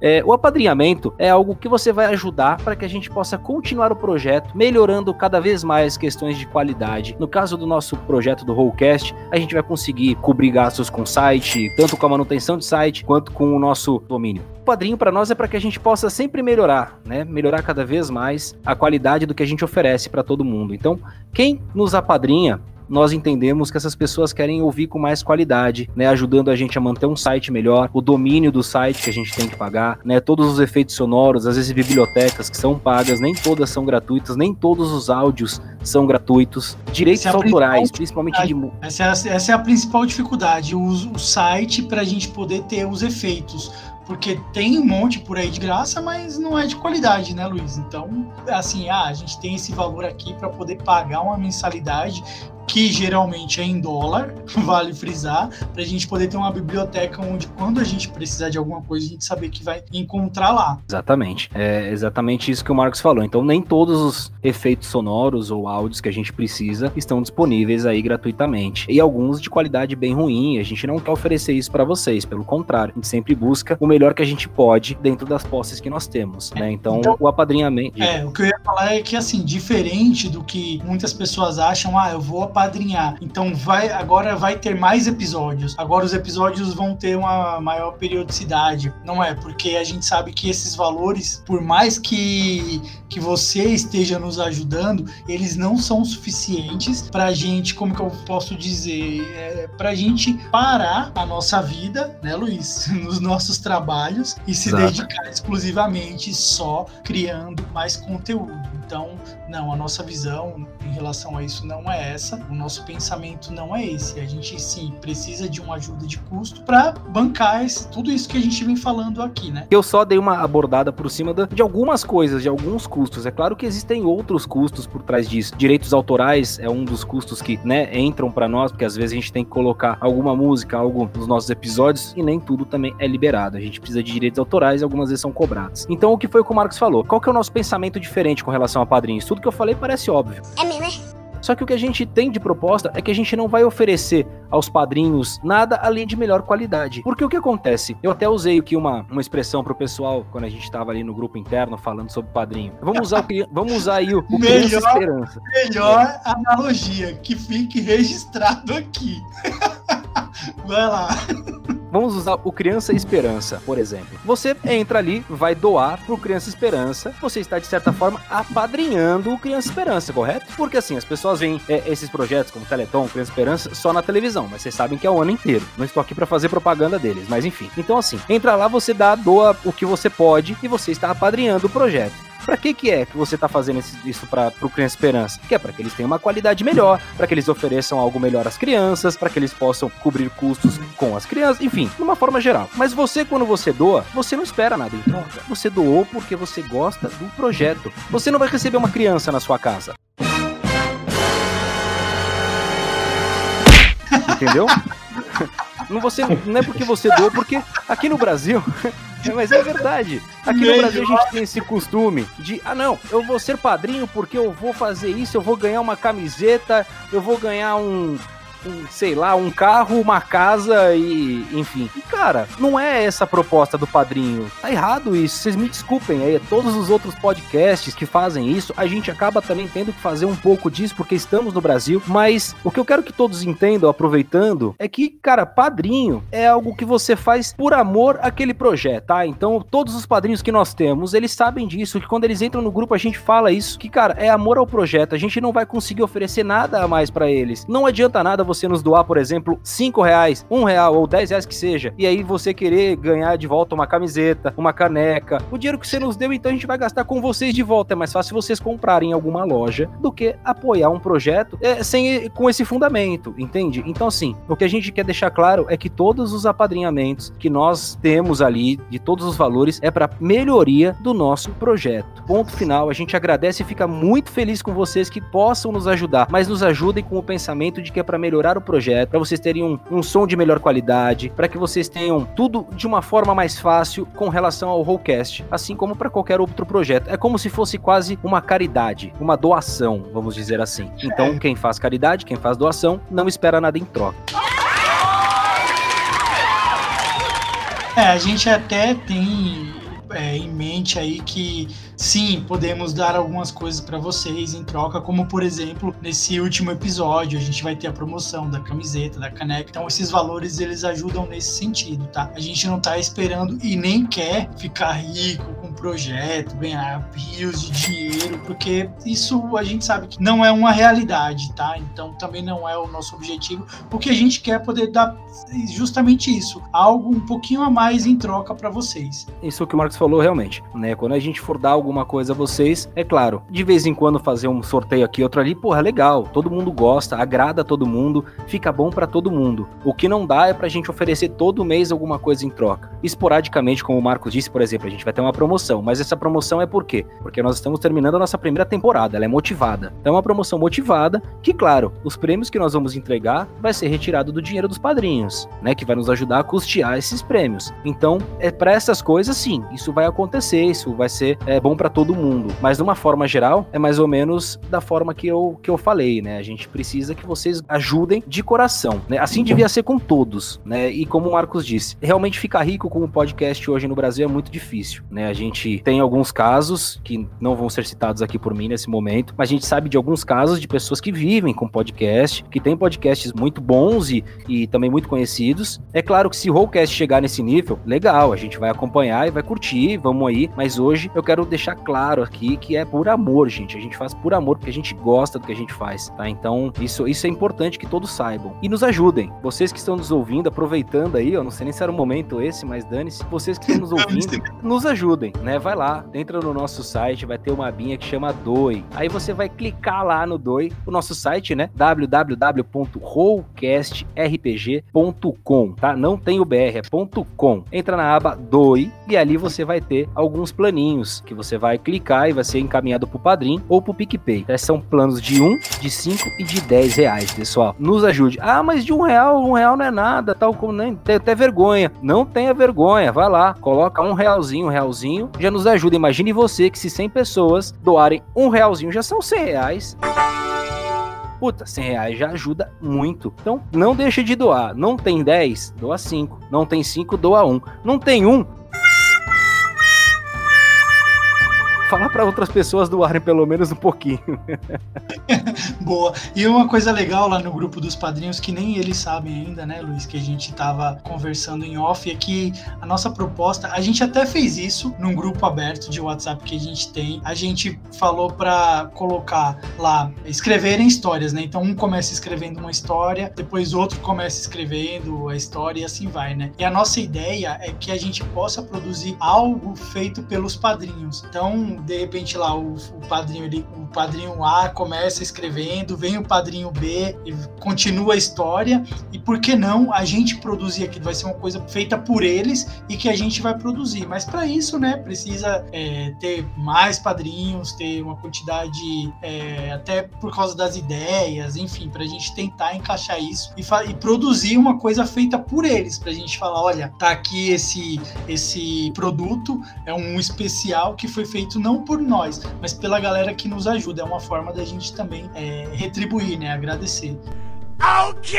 É, o apadrinhamento é algo que você vai ajudar para que a gente possa continuar o projeto, melhorando cada vez mais questões de qualidade. No caso do nosso projeto do Rollcast, a gente vai conseguir cobrir gastos com o site, tanto com a manutenção de site quanto com o nosso domínio. O padrinho para nós é para que a gente possa sempre melhorar, né? Melhorar cada vez mais a qualidade do que a gente oferece para todo mundo. Então, quem nos apadrinha nós entendemos que essas pessoas querem ouvir com mais qualidade, né, ajudando a gente a manter um site melhor, o domínio do site que a gente tem que pagar, né, todos os efeitos sonoros, às vezes bibliotecas que são pagas, nem todas são gratuitas, nem todos os áudios são gratuitos, direitos Essa é autorais, principal principalmente de Essa é a, essa é a principal dificuldade, o, o site para a gente poder ter os efeitos. Porque tem um monte por aí de graça, mas não é de qualidade, né, Luiz? Então, assim, ah, a gente tem esse valor aqui para poder pagar uma mensalidade que geralmente é em dólar, [LAUGHS] vale frisar, para a gente poder ter uma biblioteca onde, quando a gente precisar de alguma coisa, a gente saber que vai encontrar lá. Exatamente. É exatamente isso que o Marcos falou. Então, nem todos os efeitos sonoros ou áudios que a gente precisa estão disponíveis aí gratuitamente. E alguns de qualidade bem ruim. A gente não quer oferecer isso para vocês. Pelo contrário, a gente sempre busca o melhor que a gente pode dentro das posses que nós temos, né? Então, Então- o apadrinhamento. É, o que eu ia falar é que, assim, diferente do que muitas pessoas acham, ah, eu vou apadrinhar, então vai, agora vai ter mais episódios, agora os episódios vão ter uma maior periodicidade. Não é, porque a gente sabe que esses valores, por mais que, que você esteja nos ajudando, eles não são suficientes pra gente, como que eu posso dizer, é, pra gente parar a nossa vida, né, Luiz, [LAUGHS] nos nossos trabalhos e se Exato. dedicar exclusivamente só criando mais conteúdo. Então, não, a nossa visão em relação a isso não é essa. O nosso pensamento não é esse. A gente sim precisa de uma ajuda de custo para bancar esse, tudo isso que a gente vem falando aqui, né? Eu só dei uma abordada por cima de algumas coisas, de alguns custos. É claro que existem outros custos por trás disso. Direitos autorais é um dos custos que, né, entram pra nós, porque às vezes a gente tem que colocar alguma música, algo nos nossos episódios e nem tudo também é liberado. A gente precisa de direitos autorais algumas vezes são cobrados. Então, o que foi o que o Marcos falou? Qual que é o nosso pensamento diferente com relação a padrinhos? Tudo que eu falei parece óbvio. É mesmo, é? Só que o que a gente tem de proposta é que a gente não vai oferecer aos padrinhos nada além de melhor qualidade. Porque o que acontece? Eu até usei aqui uma, uma expressão pro pessoal quando a gente tava ali no grupo interno falando sobre padrinho. Vamos usar, o, vamos usar aí o, o Melhor. Esperança. Melhor analogia, que fique registrado aqui. [LAUGHS] Vai lá. Vamos usar o Criança Esperança, por exemplo. Você entra ali, vai doar pro Criança Esperança, você está, de certa forma, apadrinhando o Criança Esperança, correto? Porque assim, as pessoas veem é, esses projetos como Teleton, Criança Esperança, só na televisão, mas vocês sabem que é o ano inteiro. Não estou aqui para fazer propaganda deles, mas enfim. Então assim, entra lá, você dá, doa o que você pode e você está apadrinhando o projeto. Pra que que é que você tá fazendo isso para pro Criança Esperança? Que é para que eles tenham uma qualidade melhor, para que eles ofereçam algo melhor às crianças, para que eles possam cobrir custos com as crianças, enfim, de uma forma geral. Mas você quando você doa, você não espera nada em troca. Você doou porque você gosta do projeto. Você não vai receber uma criança na sua casa. Entendeu? [LAUGHS] Não, você, não é porque você doou, porque aqui no Brasil. Mas é verdade. Aqui no Brasil a gente tem esse costume de, ah não, eu vou ser padrinho porque eu vou fazer isso, eu vou ganhar uma camiseta, eu vou ganhar um, um, sei lá, um carro, uma casa e enfim. E cara, não é essa a proposta do padrinho. Tá errado isso. Vocês me desculpem aí, todos os outros podcasts que fazem isso, a gente acaba também tendo que fazer um pouco disso porque estamos no Brasil, mas o que eu quero que todos entendam aproveitando é que, cara, padrinho é algo que você faz por amor àquele projeto, tá? Então, todos os padrinhos que nós temos, eles sabem disso, que quando eles entram no grupo a gente fala isso, que cara, é amor ao projeto. A gente não vai conseguir oferecer nada a mais pra eles. Não adianta nada você nos doar, por exemplo, 5 reais, 1 real ou 10 reais que seja, e aí você querer ganhar de volta uma camiseta, uma caneca. O dinheiro que você nos deu, então a gente vai gastar com vocês de volta. É mais fácil vocês comprarem em alguma loja do que apoiar um projeto é, sem com esse fundamento, entende? Então, assim, o que a gente quer deixar claro é que todos os apadrinhamentos que nós temos ali, de todos os valores, é para melhoria do nosso projeto. Ponto final. A gente agradece e fica muito feliz com vocês que possam nos ajudar, mas nos ajudem com o pensamento de que é para melhorar o projeto, para vocês terem um, um som de melhor qualidade, para que vocês tenham tudo de uma forma mais fácil com relação ao Rollcast, assim como para qualquer outro projeto. É como se fosse quase uma caridade, uma doação, vamos dizer assim. Então, quem faz caridade, quem faz doação, não espera nada em troca. É, a gente até tem é, em mente aí que sim, podemos dar algumas coisas para vocês em troca, como por exemplo, nesse último episódio, a gente vai ter a promoção da camiseta, da caneca. Então, esses valores eles ajudam nesse sentido, tá? A gente não tá esperando e nem quer ficar rico projeto, ganhar rios de dinheiro, porque isso a gente sabe que não é uma realidade, tá? Então, também não é o nosso objetivo. O que a gente quer é poder dar justamente isso, algo um pouquinho a mais em troca para vocês. Isso que o Marcos falou realmente, né? Quando a gente for dar alguma coisa a vocês, é claro, de vez em quando fazer um sorteio aqui, outro ali, porra, legal, todo mundo gosta, agrada todo mundo, fica bom pra todo mundo. O que não dá é pra gente oferecer todo mês alguma coisa em troca. Esporadicamente, como o Marcos disse, por exemplo, a gente vai ter uma promoção, mas essa promoção é por quê? Porque nós estamos terminando a nossa primeira temporada, ela é motivada. Então é uma promoção motivada, que claro, os prêmios que nós vamos entregar vai ser retirado do dinheiro dos padrinhos, né, que vai nos ajudar a custear esses prêmios. Então, é para essas coisas sim, isso vai acontecer, isso vai ser é, bom para todo mundo. Mas de uma forma geral, é mais ou menos da forma que eu, que eu falei, né? A gente precisa que vocês ajudem de coração, né? Assim devia ser com todos, né? E como o Marcos disse, realmente ficar rico com o podcast hoje no Brasil é muito difícil, né? A gente tem alguns casos que não vão ser citados aqui por mim nesse momento, mas a gente sabe de alguns casos de pessoas que vivem com podcast, que tem podcasts muito bons e, e também muito conhecidos. É claro que se o Rollcast chegar nesse nível, legal, a gente vai acompanhar e vai curtir, vamos aí, mas hoje eu quero deixar claro aqui que é por amor, gente. A gente faz por amor porque a gente gosta do que a gente faz, tá? Então, isso, isso é importante que todos saibam. E nos ajudem. Vocês que estão nos ouvindo, aproveitando aí, eu não sei nem se era o momento esse, mas dane-se. Vocês que estão nos ouvindo, nos ajudem, né? Né, vai lá, entra no nosso site, vai ter uma abinha que chama Doi. Aí você vai clicar lá no Doi, o nosso site, né, www.rollcastrpg.com, tá? Não tem o BR, é .com. Entra na aba Doi e ali você vai ter alguns planinhos que você vai clicar e vai ser encaminhado pro Padrim ou pro PicPay. Então, são planos de 1, de 5 e de 10 reais, pessoal. Nos ajude. Ah, mas de um real, um real não é nada, tal como nem tem até vergonha. Não tenha vergonha, vai lá, coloca um realzinho, um realzinho, já nos ajuda. Imagine você que se 100 pessoas doarem um realzinho, já são 100 reais. Puta, 100 reais já ajuda muito. Então, não deixe de doar. Não tem 10, doa 5. Não tem 5, doa 1. Não tem 1, falar para outras pessoas doarem pelo menos um pouquinho. [LAUGHS] Boa. E uma coisa legal lá no grupo dos padrinhos, que nem eles sabem ainda, né, Luiz, que a gente tava conversando em off, é que a nossa proposta, a gente até fez isso num grupo aberto de WhatsApp que a gente tem. A gente falou para colocar lá, escreverem histórias, né? Então um começa escrevendo uma história, depois outro começa escrevendo a história e assim vai, né? E a nossa ideia é que a gente possa produzir algo feito pelos padrinhos. Então, de repente lá o, o padrinho ele, o padrinho A começa escrevendo, vem o padrinho B e continua a história. E por que não a gente produzir aquilo vai ser uma coisa feita por eles e que a gente vai produzir. Mas para isso né precisa é, ter mais padrinhos ter uma quantidade é, até por causa das ideias enfim para a gente tentar encaixar isso e, e produzir uma coisa feita por eles para a gente falar olha tá aqui esse esse produto é um especial que foi feito não não por nós, mas pela galera que nos ajuda. É uma forma da gente também é, retribuir, né? Agradecer. Ok!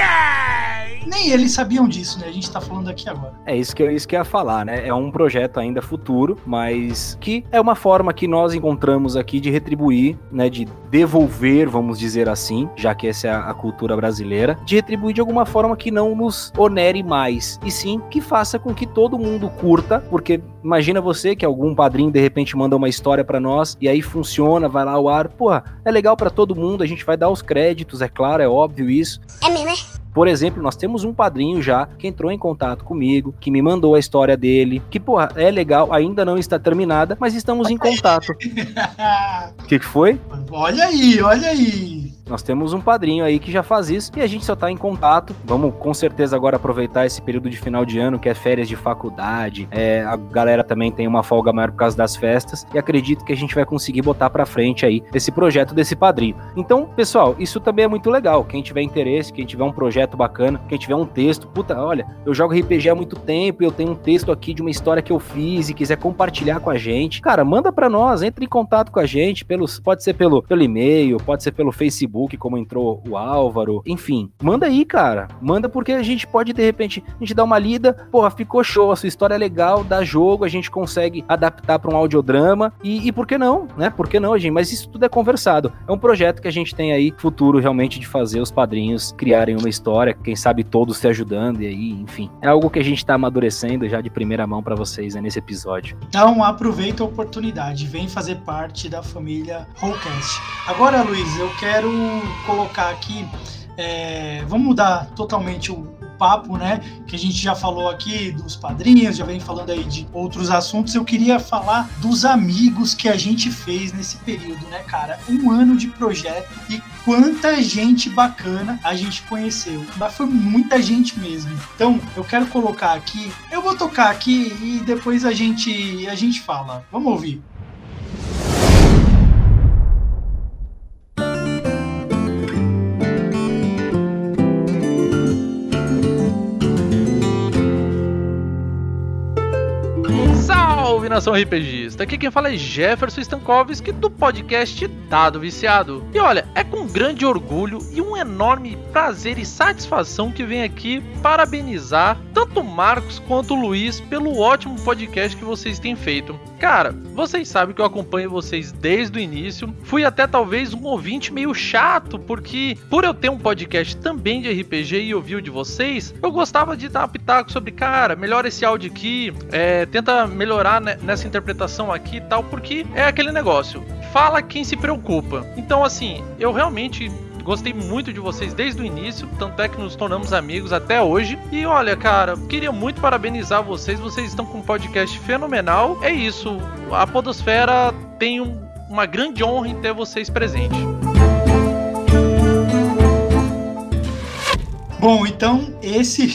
Nem eles sabiam disso, né? A gente tá falando aqui agora. É isso que, eu, isso que eu ia falar, né? É um projeto ainda futuro, mas que é uma forma que nós encontramos aqui de retribuir, né? De devolver, vamos dizer assim, já que essa é a cultura brasileira, de retribuir de alguma forma que não nos onere mais, e sim que faça com que todo mundo curta, porque imagina você que algum padrinho de repente manda uma história para nós e aí funciona, vai lá ao ar, porra, é legal para todo mundo, a gente vai dar os créditos, é claro, é óbvio isso. É mesmo, é? Por exemplo, nós temos um padrinho já que entrou em contato comigo, que me mandou a história dele, que, porra, é legal, ainda não está terminada, mas estamos em contato. O [LAUGHS] que, que foi? Olha aí, olha aí. Nós temos um padrinho aí que já faz isso e a gente só tá em contato. Vamos com certeza agora aproveitar esse período de final de ano, que é férias de faculdade. É, a galera também tem uma folga maior por causa das festas e acredito que a gente vai conseguir botar para frente aí esse projeto desse padrinho. Então, pessoal, isso também é muito legal. Quem tiver interesse, quem tiver um projeto bacana, quem tiver um texto, puta, olha, eu jogo RPG há muito tempo eu tenho um texto aqui de uma história que eu fiz e quiser compartilhar com a gente, cara, manda para nós, entre em contato com a gente, pelos, pode ser pelo, pelo e-mail, pode ser pelo Facebook Facebook, como entrou o Álvaro. Enfim, manda aí, cara. Manda porque a gente pode, de repente, a gente dá uma lida, porra, ficou show, a sua história é legal, dá jogo, a gente consegue adaptar para um audiodrama. E, e por que não, né? Por que não, gente? Mas isso tudo é conversado. É um projeto que a gente tem aí, futuro realmente, de fazer os padrinhos criarem uma história, quem sabe todos se ajudando, e aí, enfim. É algo que a gente tá amadurecendo já de primeira mão para vocês né, nesse episódio. Então, aproveita a oportunidade, vem fazer parte da família Rollcast. Agora, Luiz, eu quero colocar aqui, é, vamos mudar totalmente o, papo, né? Que a gente já falou aqui dos padrinhos, já vem falando aí de outros assuntos. Eu queria falar dos amigos que a gente fez nesse período, né, cara? Um ano de projeto e quanta gente bacana a gente conheceu. Mas foi muita gente mesmo. Então, eu quero colocar aqui, eu vou tocar aqui e depois a gente a gente fala. Vamos ouvir. Nação RPGista. Aqui quem fala é Jefferson Stankovski do podcast Dado Viciado. E olha, é com grande orgulho e um enorme prazer e satisfação que venho aqui parabenizar tanto o Marcos quanto o Luiz pelo ótimo podcast que vocês têm feito. Cara, vocês sabem que eu acompanho vocês desde o início. Fui até talvez um ouvinte meio chato, porque por eu ter um podcast também de RPG e ouvir o de vocês, eu gostava de dar pitaco sobre, cara, melhora esse áudio aqui, é, tenta melhorar né, nessa interpretação aqui e tal, porque é aquele negócio. Fala quem se preocupa. Então, assim, eu realmente Gostei muito de vocês desde o início, tanto é que nos tornamos amigos até hoje. E olha, cara, queria muito parabenizar vocês. Vocês estão com um podcast fenomenal. É isso. A Podosfera tem um, uma grande honra em ter vocês presentes. Bom, então esse,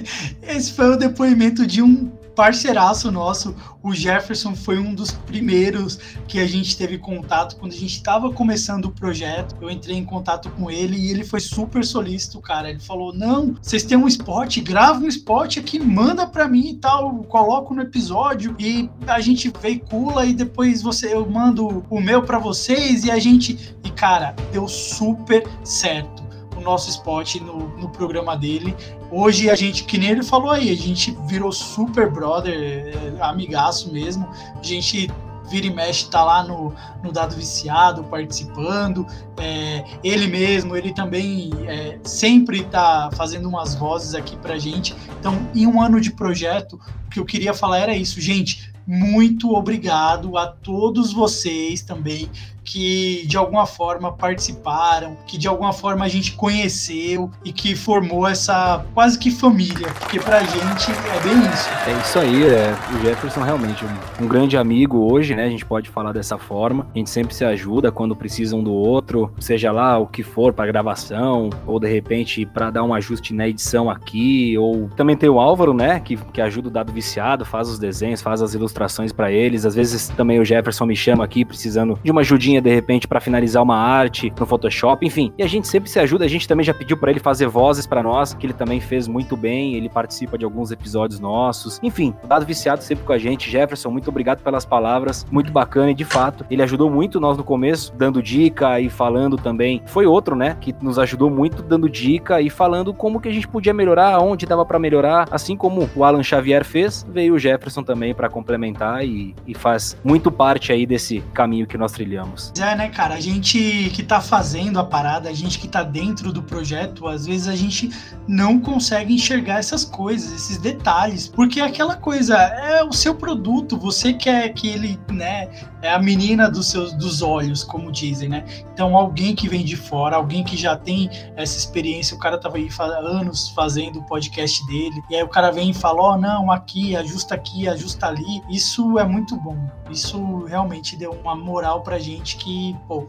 [LAUGHS] esse foi o depoimento de um parceiraço nosso, o Jefferson foi um dos primeiros que a gente teve contato quando a gente estava começando o projeto. Eu entrei em contato com ele e ele foi super solícito, cara. Ele falou: "Não, vocês têm um spot, grava um spot aqui, manda para mim e tal, coloco no episódio e a gente veicula e depois você eu mando o meu para vocês e a gente e cara, deu super certo nosso spot no, no programa dele. Hoje a gente, que nem ele falou aí, a gente virou super brother, é, amigaço mesmo. A gente vira e mexe, tá lá no, no Dado Viciado participando. É, ele mesmo, ele também é, sempre tá fazendo umas vozes aqui pra gente. Então, em um ano de projeto, o que eu queria falar era isso, gente. Muito obrigado a todos vocês também que de alguma forma participaram, que de alguma forma a gente conheceu e que formou essa quase que família, porque pra gente é bem isso. É isso aí, é. O Jefferson realmente um, um grande amigo hoje, né? A gente pode falar dessa forma. A gente sempre se ajuda quando precisa um do outro, seja lá o que for para gravação, ou de repente para dar um ajuste na edição aqui, ou também tem o Álvaro, né, que, que ajuda o dado viciado, faz os desenhos, faz as ilustrações para eles. Às vezes também o Jefferson me chama aqui precisando de uma ajudinha de repente para finalizar uma arte no Photoshop, enfim. E a gente sempre se ajuda, a gente também já pediu para ele fazer vozes para nós, que ele também fez muito bem, ele participa de alguns episódios nossos. Enfim, o Dado Viciado sempre com a gente. Jefferson, muito obrigado pelas palavras, muito bacana e de fato, ele ajudou muito nós no começo, dando dica e falando também. Foi outro, né, que nos ajudou muito dando dica e falando como que a gente podia melhorar, onde dava para melhorar, assim como o Alan Xavier fez, veio o Jefferson também para complementar e, e faz muito parte aí desse caminho que nós trilhamos. É, né, cara? A gente que tá fazendo a parada, a gente que tá dentro do projeto, às vezes a gente não consegue enxergar essas coisas, esses detalhes, porque é aquela coisa é o seu produto, você quer que ele, né, é a menina dos seus dos olhos, como dizem, né? Então alguém que vem de fora, alguém que já tem essa experiência, o cara tava aí anos fazendo o podcast dele, e aí o cara vem e fala: "Ó, oh, não, aqui, ajusta aqui, ajusta ali". Isso é muito bom. Isso realmente deu uma moral pra gente que, pô,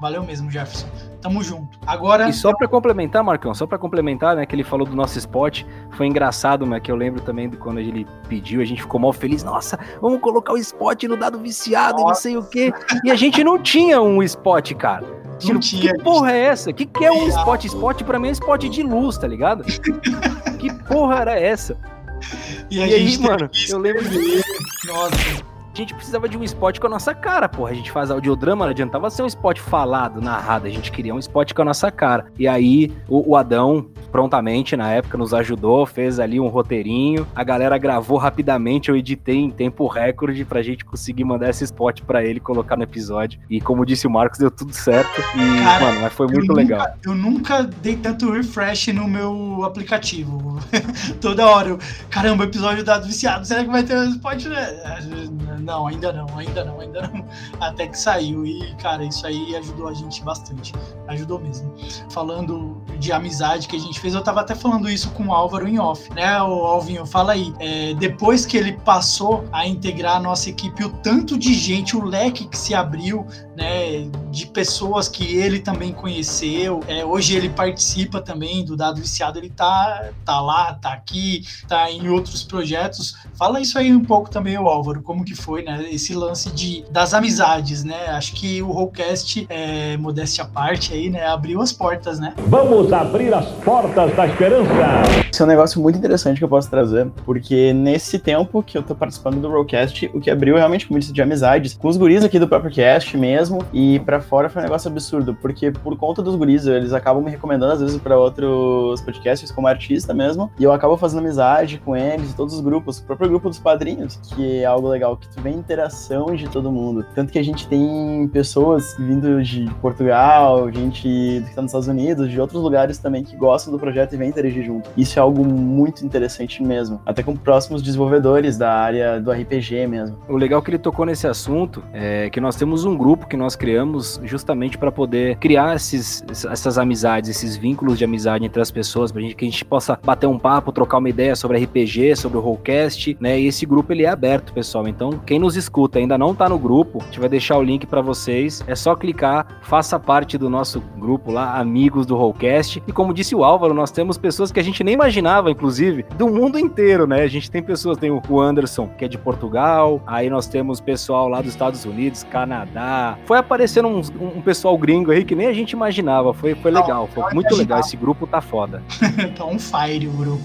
valeu mesmo, Jefferson. Tamo junto. Agora. E só para complementar, Marcão, só para complementar, né, que ele falou do nosso spot, foi engraçado, mas que eu lembro também de quando ele pediu, a gente ficou mal feliz. Nossa, vamos colocar o spot no dado viciado, Nossa. não sei o quê. E a gente não tinha um spot, cara. Tipo, tinha, que porra é essa? Que que é um spot? Spot pra mim é spot de luz, tá ligado? [LAUGHS] que porra era essa? E, e aí, mano, eu lembro de. Nossa a gente precisava de um spot com a nossa cara, porra. A gente faz audiodrama, não adiantava ser um spot falado, narrado. A gente queria um spot com a nossa cara. E aí, o, o Adão, prontamente, na época, nos ajudou, fez ali um roteirinho. A galera gravou rapidamente, eu editei em tempo recorde pra gente conseguir mandar esse spot pra ele colocar no episódio. E como disse o Marcos, deu tudo certo. E, Cara, mano, mas foi muito eu legal. Nunca, eu nunca dei tanto refresh no meu aplicativo. [LAUGHS] Toda hora eu, caramba, episódio dado viciado, será que vai ter um spot? Não, ainda não, ainda não, ainda não. [LAUGHS] Até que saiu. E, cara, isso aí ajudou a gente bastante. Ajudou mesmo. Falando de amizade que a gente fez, eu tava até falando isso com o Álvaro em off, né? O Alvinho, fala aí. É, depois que ele passou a integrar a nossa equipe, o tanto de gente, o leque que se abriu, né? De pessoas que ele também conheceu. É, hoje ele participa também do Dado Viciado, ele tá, tá lá, tá aqui, tá em outros projetos. Fala isso aí um pouco também, o Álvaro, como que foi, né? Esse lance de, das amizades, né? Acho que o Rollcast, é, modéstia à parte aí, né? Abriu as portas, né? Vamos abrir as portas da esperança! Esse é um negócio muito interessante que eu posso trazer, porque nesse tempo que eu tô participando do Rollcast, o que abriu realmente muito de amizades com os guris aqui do próprio cast mesmo, e para fora foi um negócio absurdo, porque por conta dos guris, eles acabam me recomendando às vezes para outros podcasts como artista mesmo, e eu acabo fazendo amizade com eles, todos os grupos, o próprio grupo dos padrinhos, que é algo legal que tu a interação de todo mundo. Tanto que a gente tem pessoas vindo de Portugal, gente que está nos Estados Unidos, de outros lugares também que gostam do projeto e vem interagir junto. Isso é algo muito interessante mesmo. Até com próximos desenvolvedores da área do RPG mesmo. O legal que ele tocou nesse assunto é que nós temos um grupo que nós criamos justamente para poder criar esses, essas amizades, esses vínculos de amizade entre as pessoas, gente que a gente possa bater um papo, trocar uma ideia sobre RPG, sobre o Rollcast, né? E esse grupo ele é aberto, pessoal. Então, quem nos escuta ainda não tá no grupo, a gente vai deixar o link para vocês. É só clicar, faça parte do nosso grupo lá, amigos do Rollcast. E como disse o Álvaro, nós temos pessoas que a gente nem imaginava, inclusive, do mundo inteiro, né? A gente tem pessoas, tem o Anderson, que é de Portugal, aí nós temos pessoal lá dos Estados Unidos, Canadá. Foi aparecendo um, um pessoal gringo aí que nem a gente imaginava. Foi, foi legal, foi muito legal. Esse grupo tá foda. [LAUGHS] tá um fire o grupo.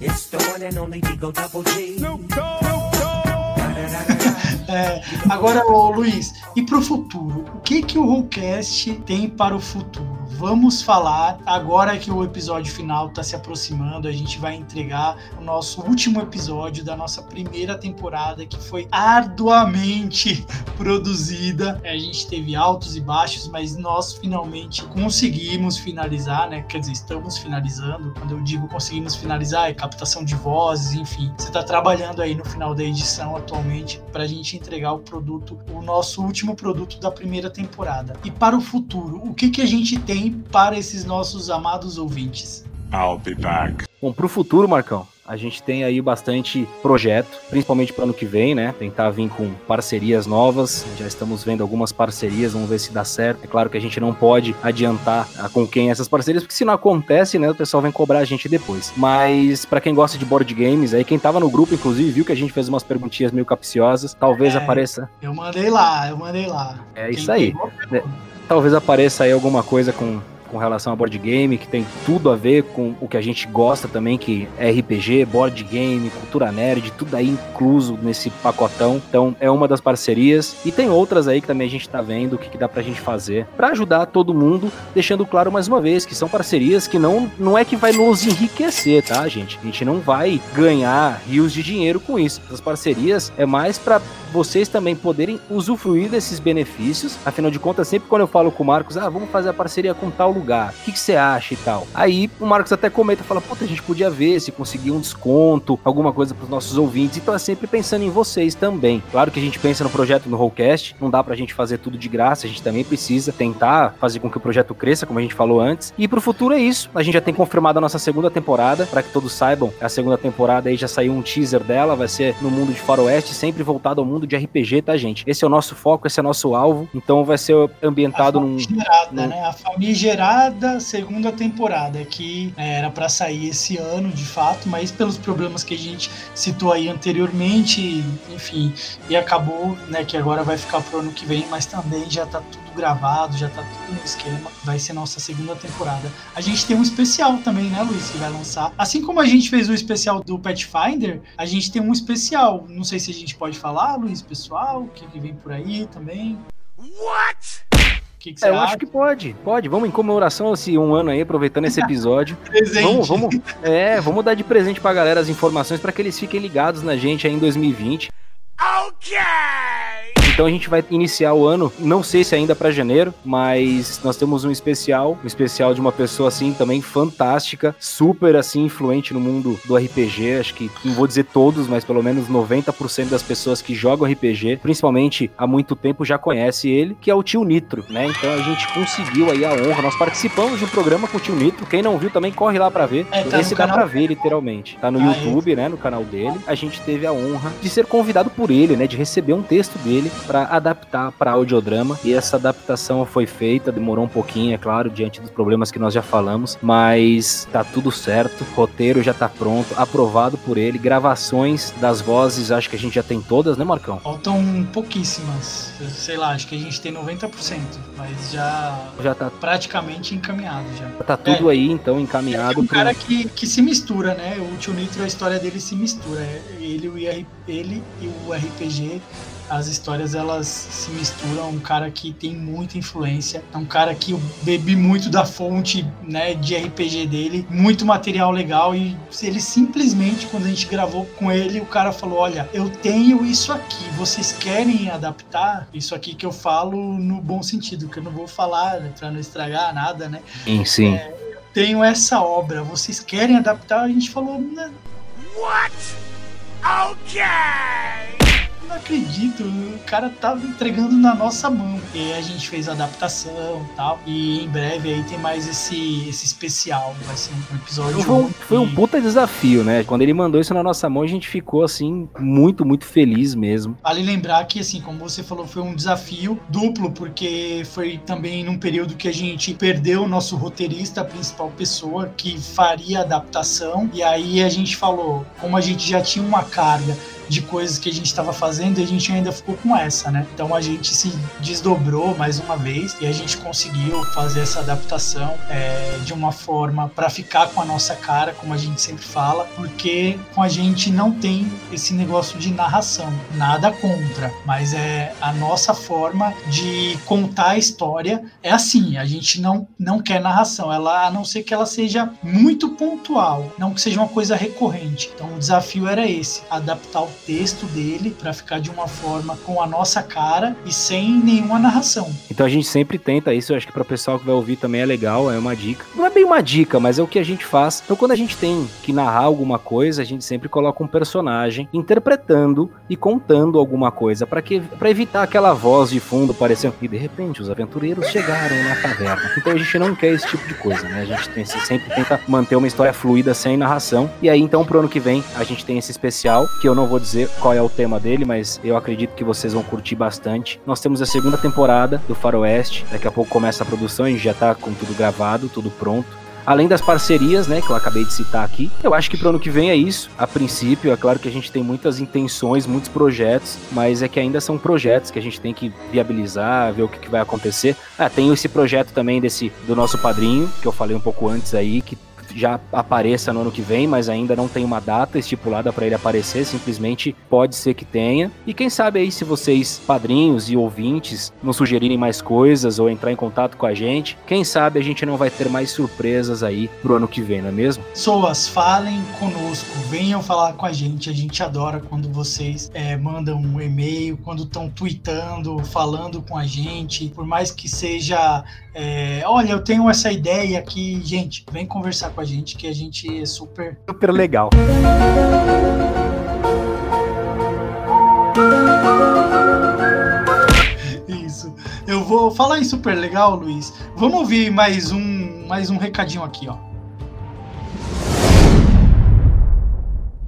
It's the one and only Digo Double G. Snoop Dogg. É, agora, ô, Luiz, e pro futuro? O que que o Rollcast tem para o futuro? Vamos falar agora que o episódio final está se aproximando. A gente vai entregar o nosso último episódio da nossa primeira temporada, que foi arduamente [LAUGHS] produzida. A gente teve altos e baixos, mas nós finalmente conseguimos finalizar, né? Quer dizer, estamos finalizando. Quando eu digo conseguimos finalizar, é captação de vozes, enfim. Você está trabalhando aí no final da edição atualmente para a gente entregar o produto, o nosso último produto da primeira temporada. E para o futuro, o que que a gente tem para esses nossos amados ouvintes? I'll be back. Bom, pro futuro, Marcão, a gente tem aí bastante projeto, principalmente para ano que vem, né? Tentar vir com parcerias novas. Já estamos vendo algumas parcerias, vamos ver se dá certo. É claro que a gente não pode adiantar com quem essas parcerias, porque se não acontece, né, o pessoal vem cobrar a gente depois. Mas para quem gosta de board games, aí quem tava no grupo inclusive viu que a gente fez umas perguntinhas meio capciosas, talvez É. apareça. Eu mandei lá, eu mandei lá. É Quem isso aí. pegou, né? Talvez apareça aí alguma coisa com, com relação a board game, que tem tudo a ver com o que a gente gosta também, que é RPG, board game, cultura nerd, tudo aí incluso nesse pacotão. Então é uma das parcerias. E tem outras aí que também a gente tá vendo o que, que dá pra gente fazer pra ajudar todo mundo, deixando claro mais uma vez que são parcerias que não, não é que vai nos enriquecer, tá, gente? A gente não vai ganhar rios de dinheiro com isso. Essas parcerias é mais pra vocês também poderem usufruir desses benefícios. Afinal de contas, sempre quando eu falo com o Marcos, ah, vamos fazer a parceria com tal lugar, o que, que você acha e tal? Aí o Marcos até comenta, fala, puta, a gente podia ver se conseguir um desconto, alguma coisa pros nossos ouvintes. Então é sempre pensando em vocês também. Claro que a gente pensa no projeto no Rollcast, não dá pra gente fazer tudo de graça, a gente também precisa tentar fazer com que o projeto cresça, como a gente falou antes. E pro futuro é isso. A gente já tem confirmado a nossa segunda temporada, para que todos saibam, a segunda temporada aí já saiu um teaser dela, vai ser no mundo de Faroeste, sempre voltado ao mundo de RPG, tá, gente? Esse é o nosso foco, esse é o nosso alvo. Então vai ser ambientado num. Famigerada, num- né? A famigerada segunda temporada, que né, era pra sair esse ano, de fato, mas pelos problemas que a gente citou aí anteriormente, enfim, e acabou, né, que agora vai ficar pro ano que vem, mas também já tá tudo gravado, já tá tudo no esquema, vai ser nossa segunda temporada. A gente tem um especial também, né, Luiz, que vai lançar. Assim como a gente fez o especial do Pathfinder, a gente tem um especial. Não sei se a gente pode falar, Luiz, pessoal, o que, que vem por aí também. What? Que, que você É, eu acha? acho que pode, pode. Vamos em comemoração esse um ano aí, aproveitando esse [LAUGHS] episódio. Presente. Vamos, vamos, é, vamos dar de presente pra galera as informações para que eles fiquem ligados na gente aí em 2020. Então a gente vai iniciar o ano, não sei se ainda para janeiro, mas nós temos um especial, um especial de uma pessoa assim também fantástica, super assim influente no mundo do RPG, acho que não vou dizer todos, mas pelo menos 90% das pessoas que jogam RPG, principalmente há muito tempo já conhece ele, que é o Tio Nitro, né? Então a gente conseguiu aí a honra, nós participamos de um programa com o Tio Nitro, quem não viu também corre lá para ver. É, tá Esse dá canal pra ver literalmente. Tá no Ah, YouTube, né, no canal dele. A gente teve a honra de ser convidado por ele, né, de receber um texto dele para adaptar para audiodrama. E essa adaptação foi feita, demorou um pouquinho, é claro, diante dos problemas que nós já falamos, mas tá tudo certo. O roteiro já tá pronto, aprovado por ele. Gravações das vozes, acho que a gente já tem todas, né, Marcão? Faltam pouquíssimas. Sei lá, acho que a gente tem 90%, mas já Já tá, praticamente encaminhado já. tá tudo aí, então, encaminhado É um pro- cara que, que se mistura, né? O Tio Nitro, a história dele se mistura. É, Ele, e o IR ele e o RPG as histórias elas se misturam. Um cara que tem muita influência, é um cara que eu bebi muito da fonte, né, de RPG dele, muito material legal e ele simplesmente quando a gente gravou com ele, o cara falou: "Olha, eu tenho isso aqui, vocês querem adaptar isso aqui que eu falo no bom sentido, que eu não vou falar né, para não estragar nada, né? Sim, sim. É, tenho essa obra, vocês querem adaptar? A gente falou, né, What? Okay! Não acredito, o cara tava entregando na nossa mão. E a gente fez a adaptação e tal. E em breve aí tem mais esse, esse especial. Vai ser um episódio. Foi um, foi um puta desafio, né? Quando ele mandou isso na nossa mão, a gente ficou assim, muito, muito feliz mesmo. Vale lembrar que, assim, como você falou, foi um desafio duplo, porque foi também num período que a gente perdeu o nosso roteirista, a principal pessoa que faria a adaptação. E aí a gente falou, como a gente já tinha uma carga de coisas que a gente estava fazendo e a gente ainda ficou com essa, né? Então a gente se desdobrou mais uma vez e a gente conseguiu fazer essa adaptação é, de uma forma para ficar com a nossa cara, como a gente sempre fala, porque com a gente não tem esse negócio de narração, nada contra, mas é a nossa forma de contar a história é assim, a gente não não quer narração, ela a não ser que ela seja muito pontual, não que seja uma coisa recorrente. Então o desafio era esse, adaptar o texto dele para ficar de uma forma com a nossa cara e sem nenhuma narração. Então a gente sempre tenta isso, eu acho que para o pessoal que vai ouvir também é legal, é uma dica. Não é bem uma dica, mas é o que a gente faz. Então quando a gente tem que narrar alguma coisa, a gente sempre coloca um personagem interpretando e contando alguma coisa para que para evitar aquela voz de fundo parecendo e de repente os aventureiros chegaram na taverna. Então a gente não quer esse tipo de coisa, né? A gente tem, sempre tenta manter uma história fluida sem narração. E aí então pro ano que vem a gente tem esse especial que eu não vou dizer qual é o tema dele, mas eu acredito que vocês vão curtir bastante. Nós temos a segunda temporada do Faroeste, daqui a pouco começa a produção, a gente já tá com tudo gravado, tudo pronto. Além das parcerias, né, que eu acabei de citar aqui, eu acho que pro ano que vem é isso. A princípio, é claro que a gente tem muitas intenções, muitos projetos, mas é que ainda são projetos que a gente tem que viabilizar, ver o que, que vai acontecer. Ah, tem esse projeto também desse do nosso padrinho, que eu falei um pouco antes aí, que já apareça no ano que vem, mas ainda não tem uma data estipulada para ele aparecer, simplesmente pode ser que tenha. E quem sabe aí se vocês, padrinhos e ouvintes, nos sugerirem mais coisas ou entrar em contato com a gente, quem sabe a gente não vai ter mais surpresas aí pro ano que vem, não é mesmo? Pessoas, falem conosco, venham falar com a gente, a gente adora quando vocês é, mandam um e-mail, quando estão tweetando, falando com a gente, por mais que seja, é, olha, eu tenho essa ideia aqui, gente, vem conversar com a gente que a gente é super super legal. Isso. Eu vou falar em super legal, Luiz. Vamos ouvir mais um mais um recadinho aqui, ó.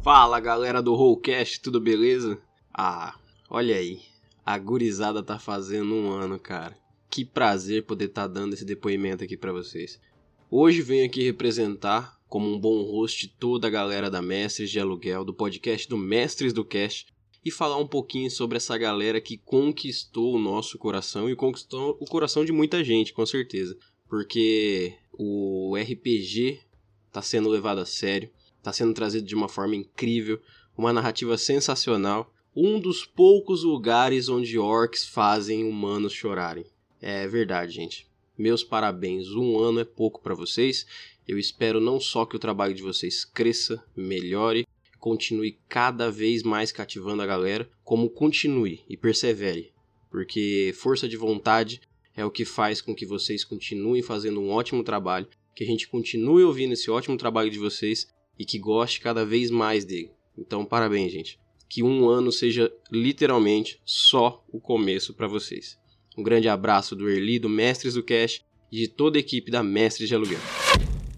Fala galera do Rollcast, tudo beleza? Ah, olha aí, a gurizada tá fazendo um ano, cara. Que prazer poder estar tá dando esse depoimento aqui para vocês. Hoje venho aqui representar, como um bom host, toda a galera da Mestres de Aluguel, do podcast do Mestres do Cast, e falar um pouquinho sobre essa galera que conquistou o nosso coração e conquistou o coração de muita gente, com certeza. Porque o RPG está sendo levado a sério, está sendo trazido de uma forma incrível, uma narrativa sensacional, um dos poucos lugares onde orcs fazem humanos chorarem. É verdade, gente. Meus parabéns. Um ano é pouco para vocês. Eu espero não só que o trabalho de vocês cresça, melhore, continue cada vez mais cativando a galera, como continue e persevere, porque força de vontade é o que faz com que vocês continuem fazendo um ótimo trabalho, que a gente continue ouvindo esse ótimo trabalho de vocês e que goste cada vez mais dele. Então, parabéns, gente. Que um ano seja literalmente só o começo para vocês. Um grande abraço do Erli, do Mestres do Cash e de toda a equipe da Mestres de Aluguel.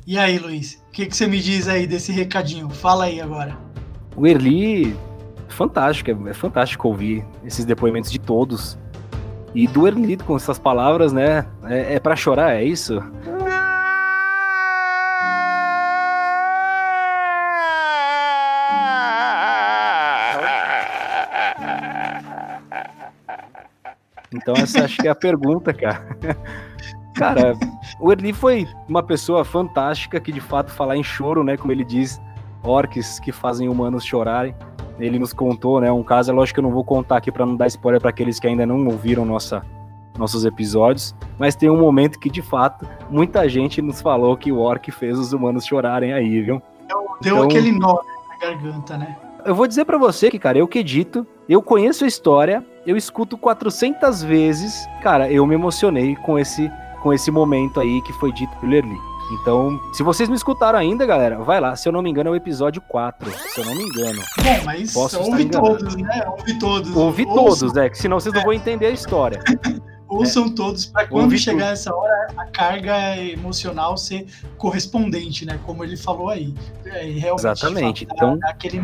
E aí, Luiz, o que, que você me diz aí desse recadinho? Fala aí agora. O Erli, fantástico, é, é fantástico ouvir esses depoimentos de todos. E do Erli com essas palavras, né? É, é para chorar, é isso? Então essa acho que é a pergunta, cara. [LAUGHS] Cara, o Erli foi uma pessoa fantástica que de fato falar em choro, né, como ele diz, orcs que fazem humanos chorarem. ele nos contou, né, um caso, é lógico que eu não vou contar aqui para não dar spoiler para aqueles que ainda não ouviram nossa nossos episódios, mas tem um momento que de fato muita gente nos falou que o orc fez os humanos chorarem aí, viu? Deu Então- aquele nó na garganta, né? Eu vou dizer pra você que, cara, eu que edito, eu conheço a história, eu escuto 400 vezes, cara, eu me emocionei com esse com esse momento aí que foi dito pelo Erli. Então, se vocês não escutaram ainda, galera, vai lá. Se eu não me engano, é o episódio 4. Se eu não me engano. Bom, mas Posso ouve todos, né? Ouve todos. Ouçam- todos, né? Que senão vocês não vão entender a história. [LAUGHS] Ouçam todos para quando chegar tudo. essa hora a carga emocional ser correspondente, né? Como ele falou aí. É, realmente, Exatamente. Então- aquele.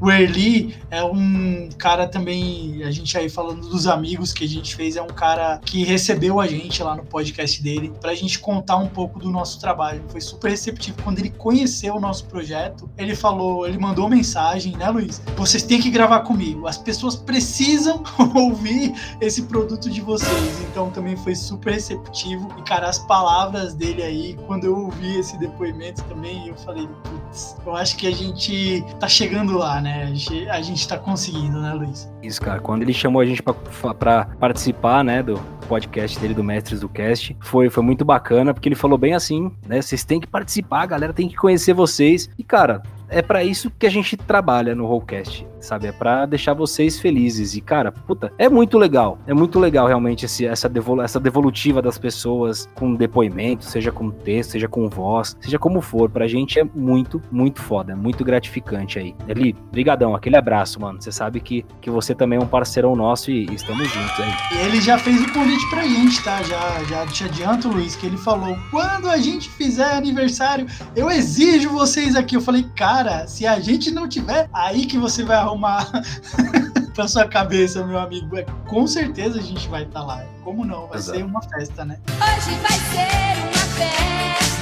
O Erli é um cara também, a gente aí falando dos amigos que a gente fez, é um cara que recebeu a gente lá no podcast dele pra gente contar um pouco do nosso trabalho. Foi super receptivo. Quando ele conheceu o nosso projeto, ele falou, ele mandou mensagem, né, Luiz? Vocês têm que gravar comigo. As pessoas precisam [LAUGHS] ouvir esse produto de vocês. Então também foi super receptivo. E, cara, as palavras dele aí, quando eu ouvi esse depoimento também, eu falei, putz, eu acho que a gente tá chegando lá, né? A gente, a gente tá conseguindo, né, Luiz? Isso, cara. Quando ele chamou a gente pra participar, né, do podcast dele, do Mestres do Cast, foi, foi muito bacana, porque ele falou bem assim, né? Vocês têm que participar, a galera tem que conhecer vocês. E, cara, é pra isso que a gente trabalha no Rollcast, sabe? É pra deixar vocês felizes. E, cara, puta, é muito legal. É muito legal, realmente, esse, essa, devolu essa devolutiva das pessoas com depoimento, seja com texto, seja com voz, seja como for. Pra gente é muito, muito foda. É muito gratificante aí. Eli, brigadão. Aquele abraço, mano. Você sabe que, que você também é um parceirão nosso e, e estamos juntos aí. Ele já fez o convite pra gente, tá? Já, já te adianto, Luiz, que ele falou: quando a gente fizer aniversário, eu exijo vocês aqui. Eu falei, cara, se a gente não tiver, aí que você vai arrumar [LAUGHS] pra sua cabeça, meu amigo. É, com certeza a gente vai estar lá. Como não? Vai Exato. ser uma festa, né? Hoje vai ser uma festa.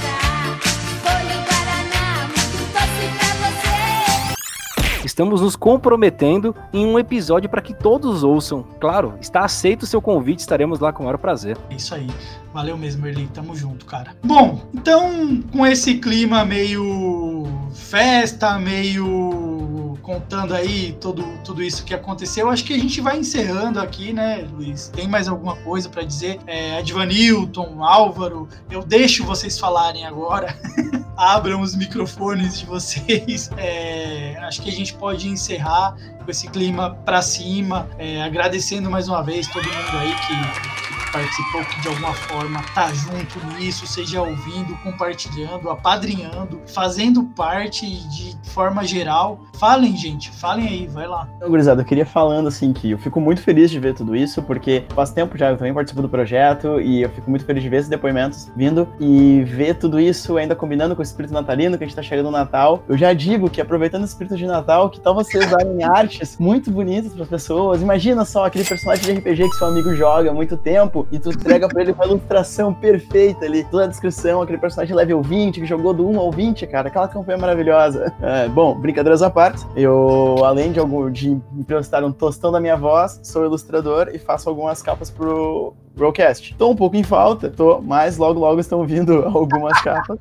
Estamos nos comprometendo em um episódio para que todos ouçam. Claro, está aceito o seu convite, estaremos lá com o maior prazer. É isso aí. Valeu mesmo, Erli. Tamo junto, cara. Bom, então, com esse clima meio festa, meio contando aí tudo, tudo isso que aconteceu, acho que a gente vai encerrando aqui, né, Luiz? Tem mais alguma coisa pra dizer? É, Advanilton, Álvaro, eu deixo vocês falarem agora. [LAUGHS] Abram os microfones de vocês. [LAUGHS] É, acho que a gente pode encerrar com esse clima pra cima, é, agradecendo mais uma vez todo mundo aí que participou, que de alguma forma tá junto nisso, seja ouvindo, compartilhando, apadrinhando, fazendo parte de forma geral. Falem, gente, falem aí, vai lá. Então, gurizada, eu queria falando assim que eu fico muito feliz de ver tudo isso, porque faz tempo já eu também participo do projeto e eu fico muito feliz de ver esses depoimentos vindo e ver tudo isso ainda combinando com o espírito natalino, que a gente tá chegando no Natal. Eu já digo que aproveitando o espírito de Natal, que tal vocês darem artes muito bonitas para as pessoas? Imagina só aquele personagem de RPG que seu amigo joga há muito tempo e tu entrega pra ele uma ilustração perfeita ali, toda a descrição, aquele personagem level 20 que jogou do 1 ao 20, cara, aquela campanha maravilhosa. É, bom, brincadeiras à parte, eu, além de, algum, de emprestar um tostão da minha voz, sou ilustrador e faço algumas capas pro Rollcast. Tô um pouco em falta, tô, mas logo logo estão vindo [LAUGHS] algumas capas.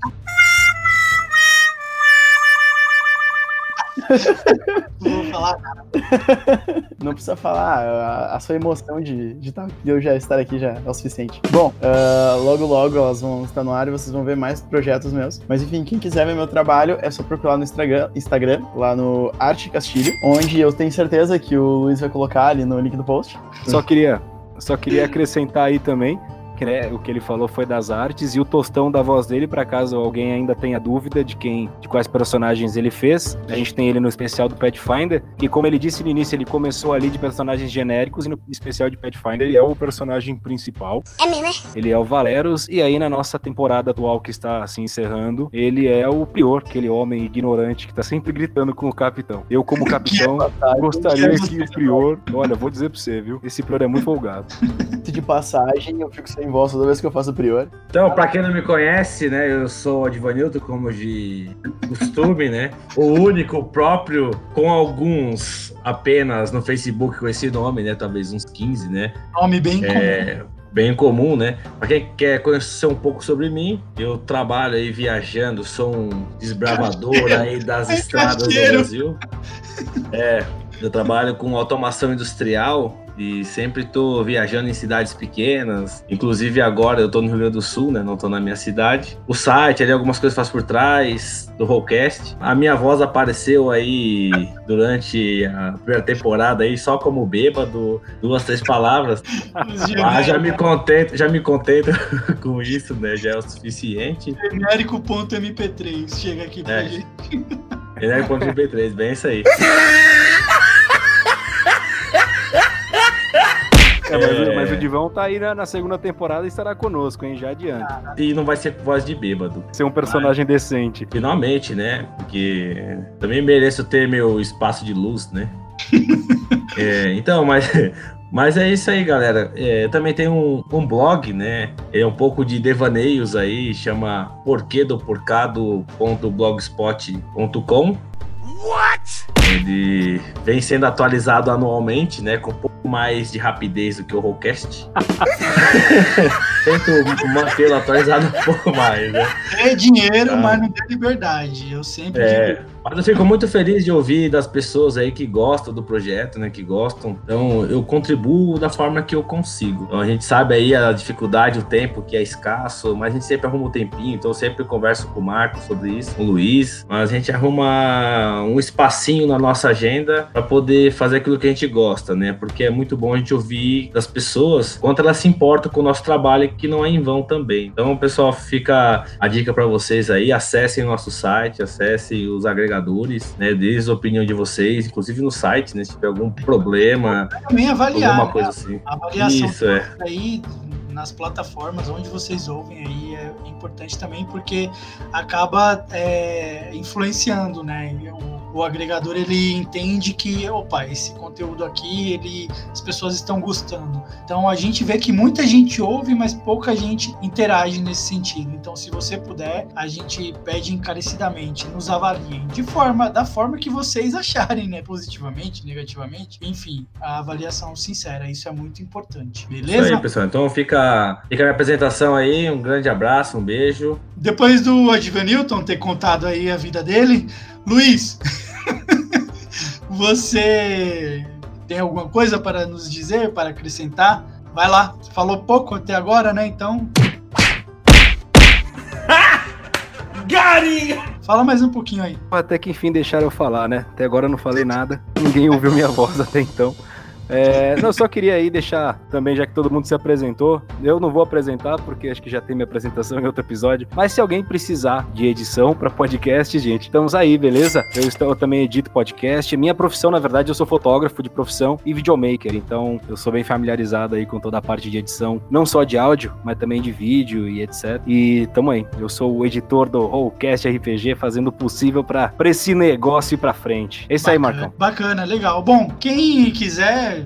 Vou falar, cara. [LAUGHS] Não precisa falar, a, a sua emoção de, de, tá, de eu já estar aqui já é o suficiente. Bom, ah, logo logo elas vão estar no ar e vocês vão ver mais projetos meus. Mas enfim, quem quiser ver meu trabalho é só procurar no Instagram, Instagram lá no Arte Castilho, onde eu tenho certeza que o Luiz vai colocar ali no link do post. Só queria, só queria acrescentar aí também o que ele falou foi das artes e o tostão da voz dele, para caso alguém ainda tenha dúvida de quem, de quais personagens ele fez. A gente tem ele no especial do Pathfinder e como ele disse no início, ele começou ali de personagens genéricos e no especial de Pathfinder ele é o personagem principal. É mesmo, é? Ele é o Valeros e aí na nossa temporada atual que está se encerrando, ele é o Prior, aquele homem ignorante que tá sempre gritando com o capitão. Eu como [LAUGHS] capitão gostaria que o Prior, olha, vou dizer pra você, viu? Esse Prior é muito folgado. [LAUGHS] De passagem, eu fico sem voz toda vez que eu faço o Prior. Então, pra quem não me conhece, né, eu sou o como de costume, né? O único próprio, com alguns apenas no Facebook com esse nome, né? Talvez uns 15, né? Nome bem comum. É, bem comum, né? Para quem quer conhecer um pouco sobre mim, eu trabalho aí viajando, sou um desbravador aí [LAUGHS] das estradas do. Brasil. É, eu trabalho com automação industrial e sempre tô viajando em cidades pequenas. Inclusive agora eu tô no Rio Grande do Sul, né? Não tô na minha cidade. O site ali, algumas coisas faço por trás do Rollcast. A minha voz apareceu aí durante a primeira temporada aí só como bêbado, duas, três palavras. Ah, já me contento, já me contento [LAUGHS] com isso, né? Já é o suficiente. Genérico.mp3. Chega aqui pra É. gente. Genérico.mp3, bem isso aí. [LAUGHS] É, mas, o- É. mas o Divão tá aí na, na segunda temporada e estará conosco, hein? Já adiante. E não vai ser com voz de bêbado. Ser um personagem decente. Finalmente, né? Porque também mereço ter meu espaço de luz, né? [LAUGHS] É, então, mas, mas é isso aí, galera. É, eu também tenho um, um blog, né? É um pouco de devaneios aí, chama porquedoporcado.blogspot.com. Ele vem sendo atualizado anualmente, né? Com um pouco mais de rapidez do que o Rollcast. [LAUGHS] Tento mantê-lo atualizado um pouco mais, né? É dinheiro, Ah. mas não tem liberdade. Eu sempre É, digo. Mas eu fico muito feliz de ouvir das pessoas aí que gostam do projeto, né? Que gostam. Então eu contribuo da forma que eu consigo. Então a gente sabe aí a dificuldade, o tempo que é escasso, mas a gente sempre arruma um tempinho. Então eu sempre converso com o Marco sobre isso, com o Luiz. Mas a gente arruma um espacinho na nossa agenda para poder fazer aquilo que a gente gosta, né? Porque é muito bom a gente ouvir das pessoas quanto elas se importam com o nosso trabalho, que não é em vão também. Então, pessoal, fica a dica para vocês aí, acessem o nosso site, acessem os agregadores, né? Deem a opinião de vocês, inclusive no site, né? Se tiver algum problema, Também avaliar. alguma né? coisa assim. A avaliação Isso, é. aí nas plataformas onde vocês ouvem aí é importante também porque acaba é, influenciando, né? O, o agregador ele entende que, opa, esse conteúdo aqui, ele, as pessoas estão gostando. Então a gente vê que muita gente ouve, mas pouca gente interage nesse sentido. Então, se você puder, a gente pede encarecidamente, nos avaliem de forma, da forma que vocês acharem, né? Positivamente, negativamente, enfim, a avaliação sincera, isso é muito importante. Isso Beleza? aí, pessoal. Então fica, fica a minha apresentação aí. Um grande abraço, um beijo. Depois do Advanilton ter contado aí a vida dele, Luiz, [LAUGHS] você tem alguma coisa para nos dizer, para acrescentar? Vai lá, você falou pouco até agora, né? Então. [LAUGHS] Gary! Fala mais um pouquinho aí. Até que enfim deixaram eu falar, né? Até agora eu não falei nada. Ninguém ouviu minha voz até então. É, não, só queria aí deixar também, já que todo mundo se apresentou, eu não vou apresentar porque acho que já tem minha apresentação em outro episódio. Mas se alguém precisar de edição para podcast, gente, estamos aí, beleza? Eu, estou, eu também edito podcast. Minha profissão, na verdade, eu sou fotógrafo de profissão e videomaker, então eu sou bem familiarizado aí com toda a parte de edição, não só de áudio, mas também de vídeo e etc. E tamo aí. Eu sou o editor do Rollcast RPG, fazendo o possível para esse negócio ir pra frente. É isso aí, Marcão. Bacana, legal. Bom, quem quiser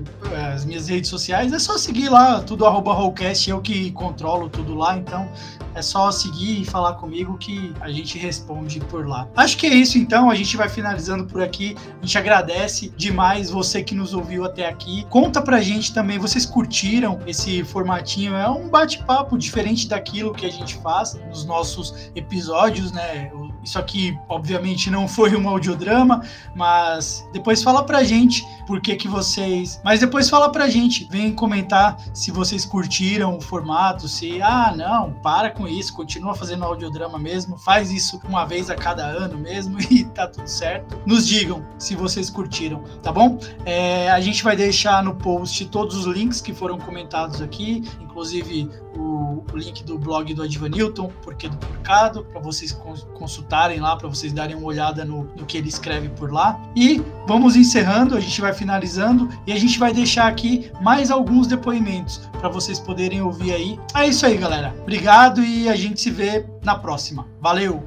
as minhas redes sociais, é só seguir lá, tudo arroba Rollcast, eu que controlo tudo lá, então é só seguir e falar comigo que a gente responde por lá. Acho que é isso então, a gente vai finalizando por aqui. A gente agradece demais você que nos ouviu até aqui. Conta pra gente também, vocês curtiram esse formatinho? É um bate-papo diferente daquilo que a gente faz nos nossos episódios, né? Isso aqui, obviamente, não foi um audiodrama, mas depois fala pra gente por que que vocês... Mas depois fala pra gente, vem comentar se vocês curtiram o formato, se, ah, não, para com isso, continua fazendo audiodrama mesmo, faz isso uma vez a cada ano mesmo [LAUGHS] e tá tudo certo. Nos digam se vocês curtiram, tá bom? É, a gente vai deixar no post todos os links que foram comentados aqui, inclusive o, o link do blog do Advanilton, Porquê do Porcado, para vocês cons- consultarem lá, para vocês darem uma olhada no, no que ele escreve por lá. E vamos encerrando, a gente vai finalizando e a gente vai deixar aqui mais alguns depoimentos para vocês poderem ouvir aí. É isso aí, galera. Obrigado e a gente se vê na próxima. Valeu!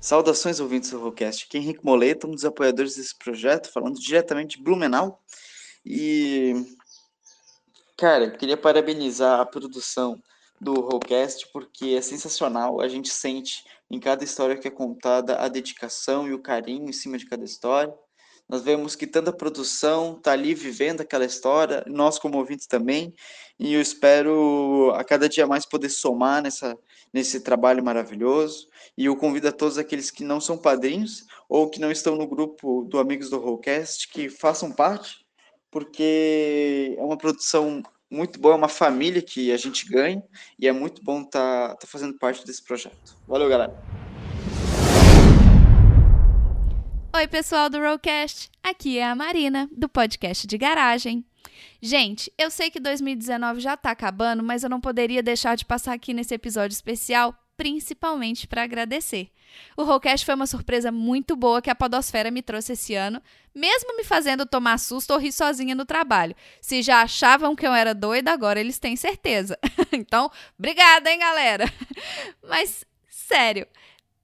Saudações ouvintes do Rollcast. Aqui é Henrique Moleta, um dos apoiadores desse projeto, falando diretamente de Blumenau. E, cara, eu queria parabenizar a produção do Rollcast, porque é sensacional. A gente sente em cada história que é contada a dedicação e o carinho em cima de cada história. Nós vemos que tanta produção está ali vivendo aquela história, nós como ouvintes também, e eu espero a cada dia mais poder somar nessa, nesse trabalho maravilhoso. E eu convido a todos aqueles que não são padrinhos ou que não estão no grupo do Amigos do Rollcast que façam parte, porque é uma produção muito boa, é uma família que a gente ganha e é muito bom estar tá, tá fazendo parte desse projeto. Valeu, galera! Oi, pessoal do Rollcast! Aqui é a Marina, do podcast de garagem. Gente, eu sei que 2019 já tá acabando, mas eu não poderia deixar de passar aqui nesse episódio especial, principalmente para agradecer. O Rollcast foi uma surpresa muito boa que a Podosfera me trouxe esse ano, mesmo me fazendo tomar susto ou rir sozinha no trabalho. Se já achavam que eu era doida, agora eles têm certeza. [LAUGHS] então, obrigada, hein, galera? [LAUGHS] Mas, sério.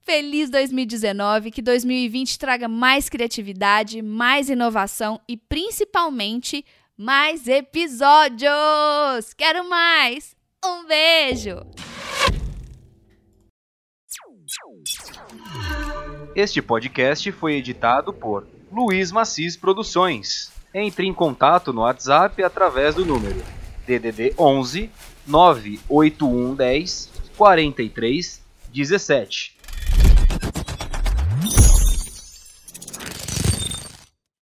Feliz 2019, que 2020 traga mais criatividade, mais inovação e principalmente mais episódios! Quero mais! Um beijo! Este podcast foi editado por Luiz Macis Produções. Entre em contato no WhatsApp através do número DDD 11 98110 43 17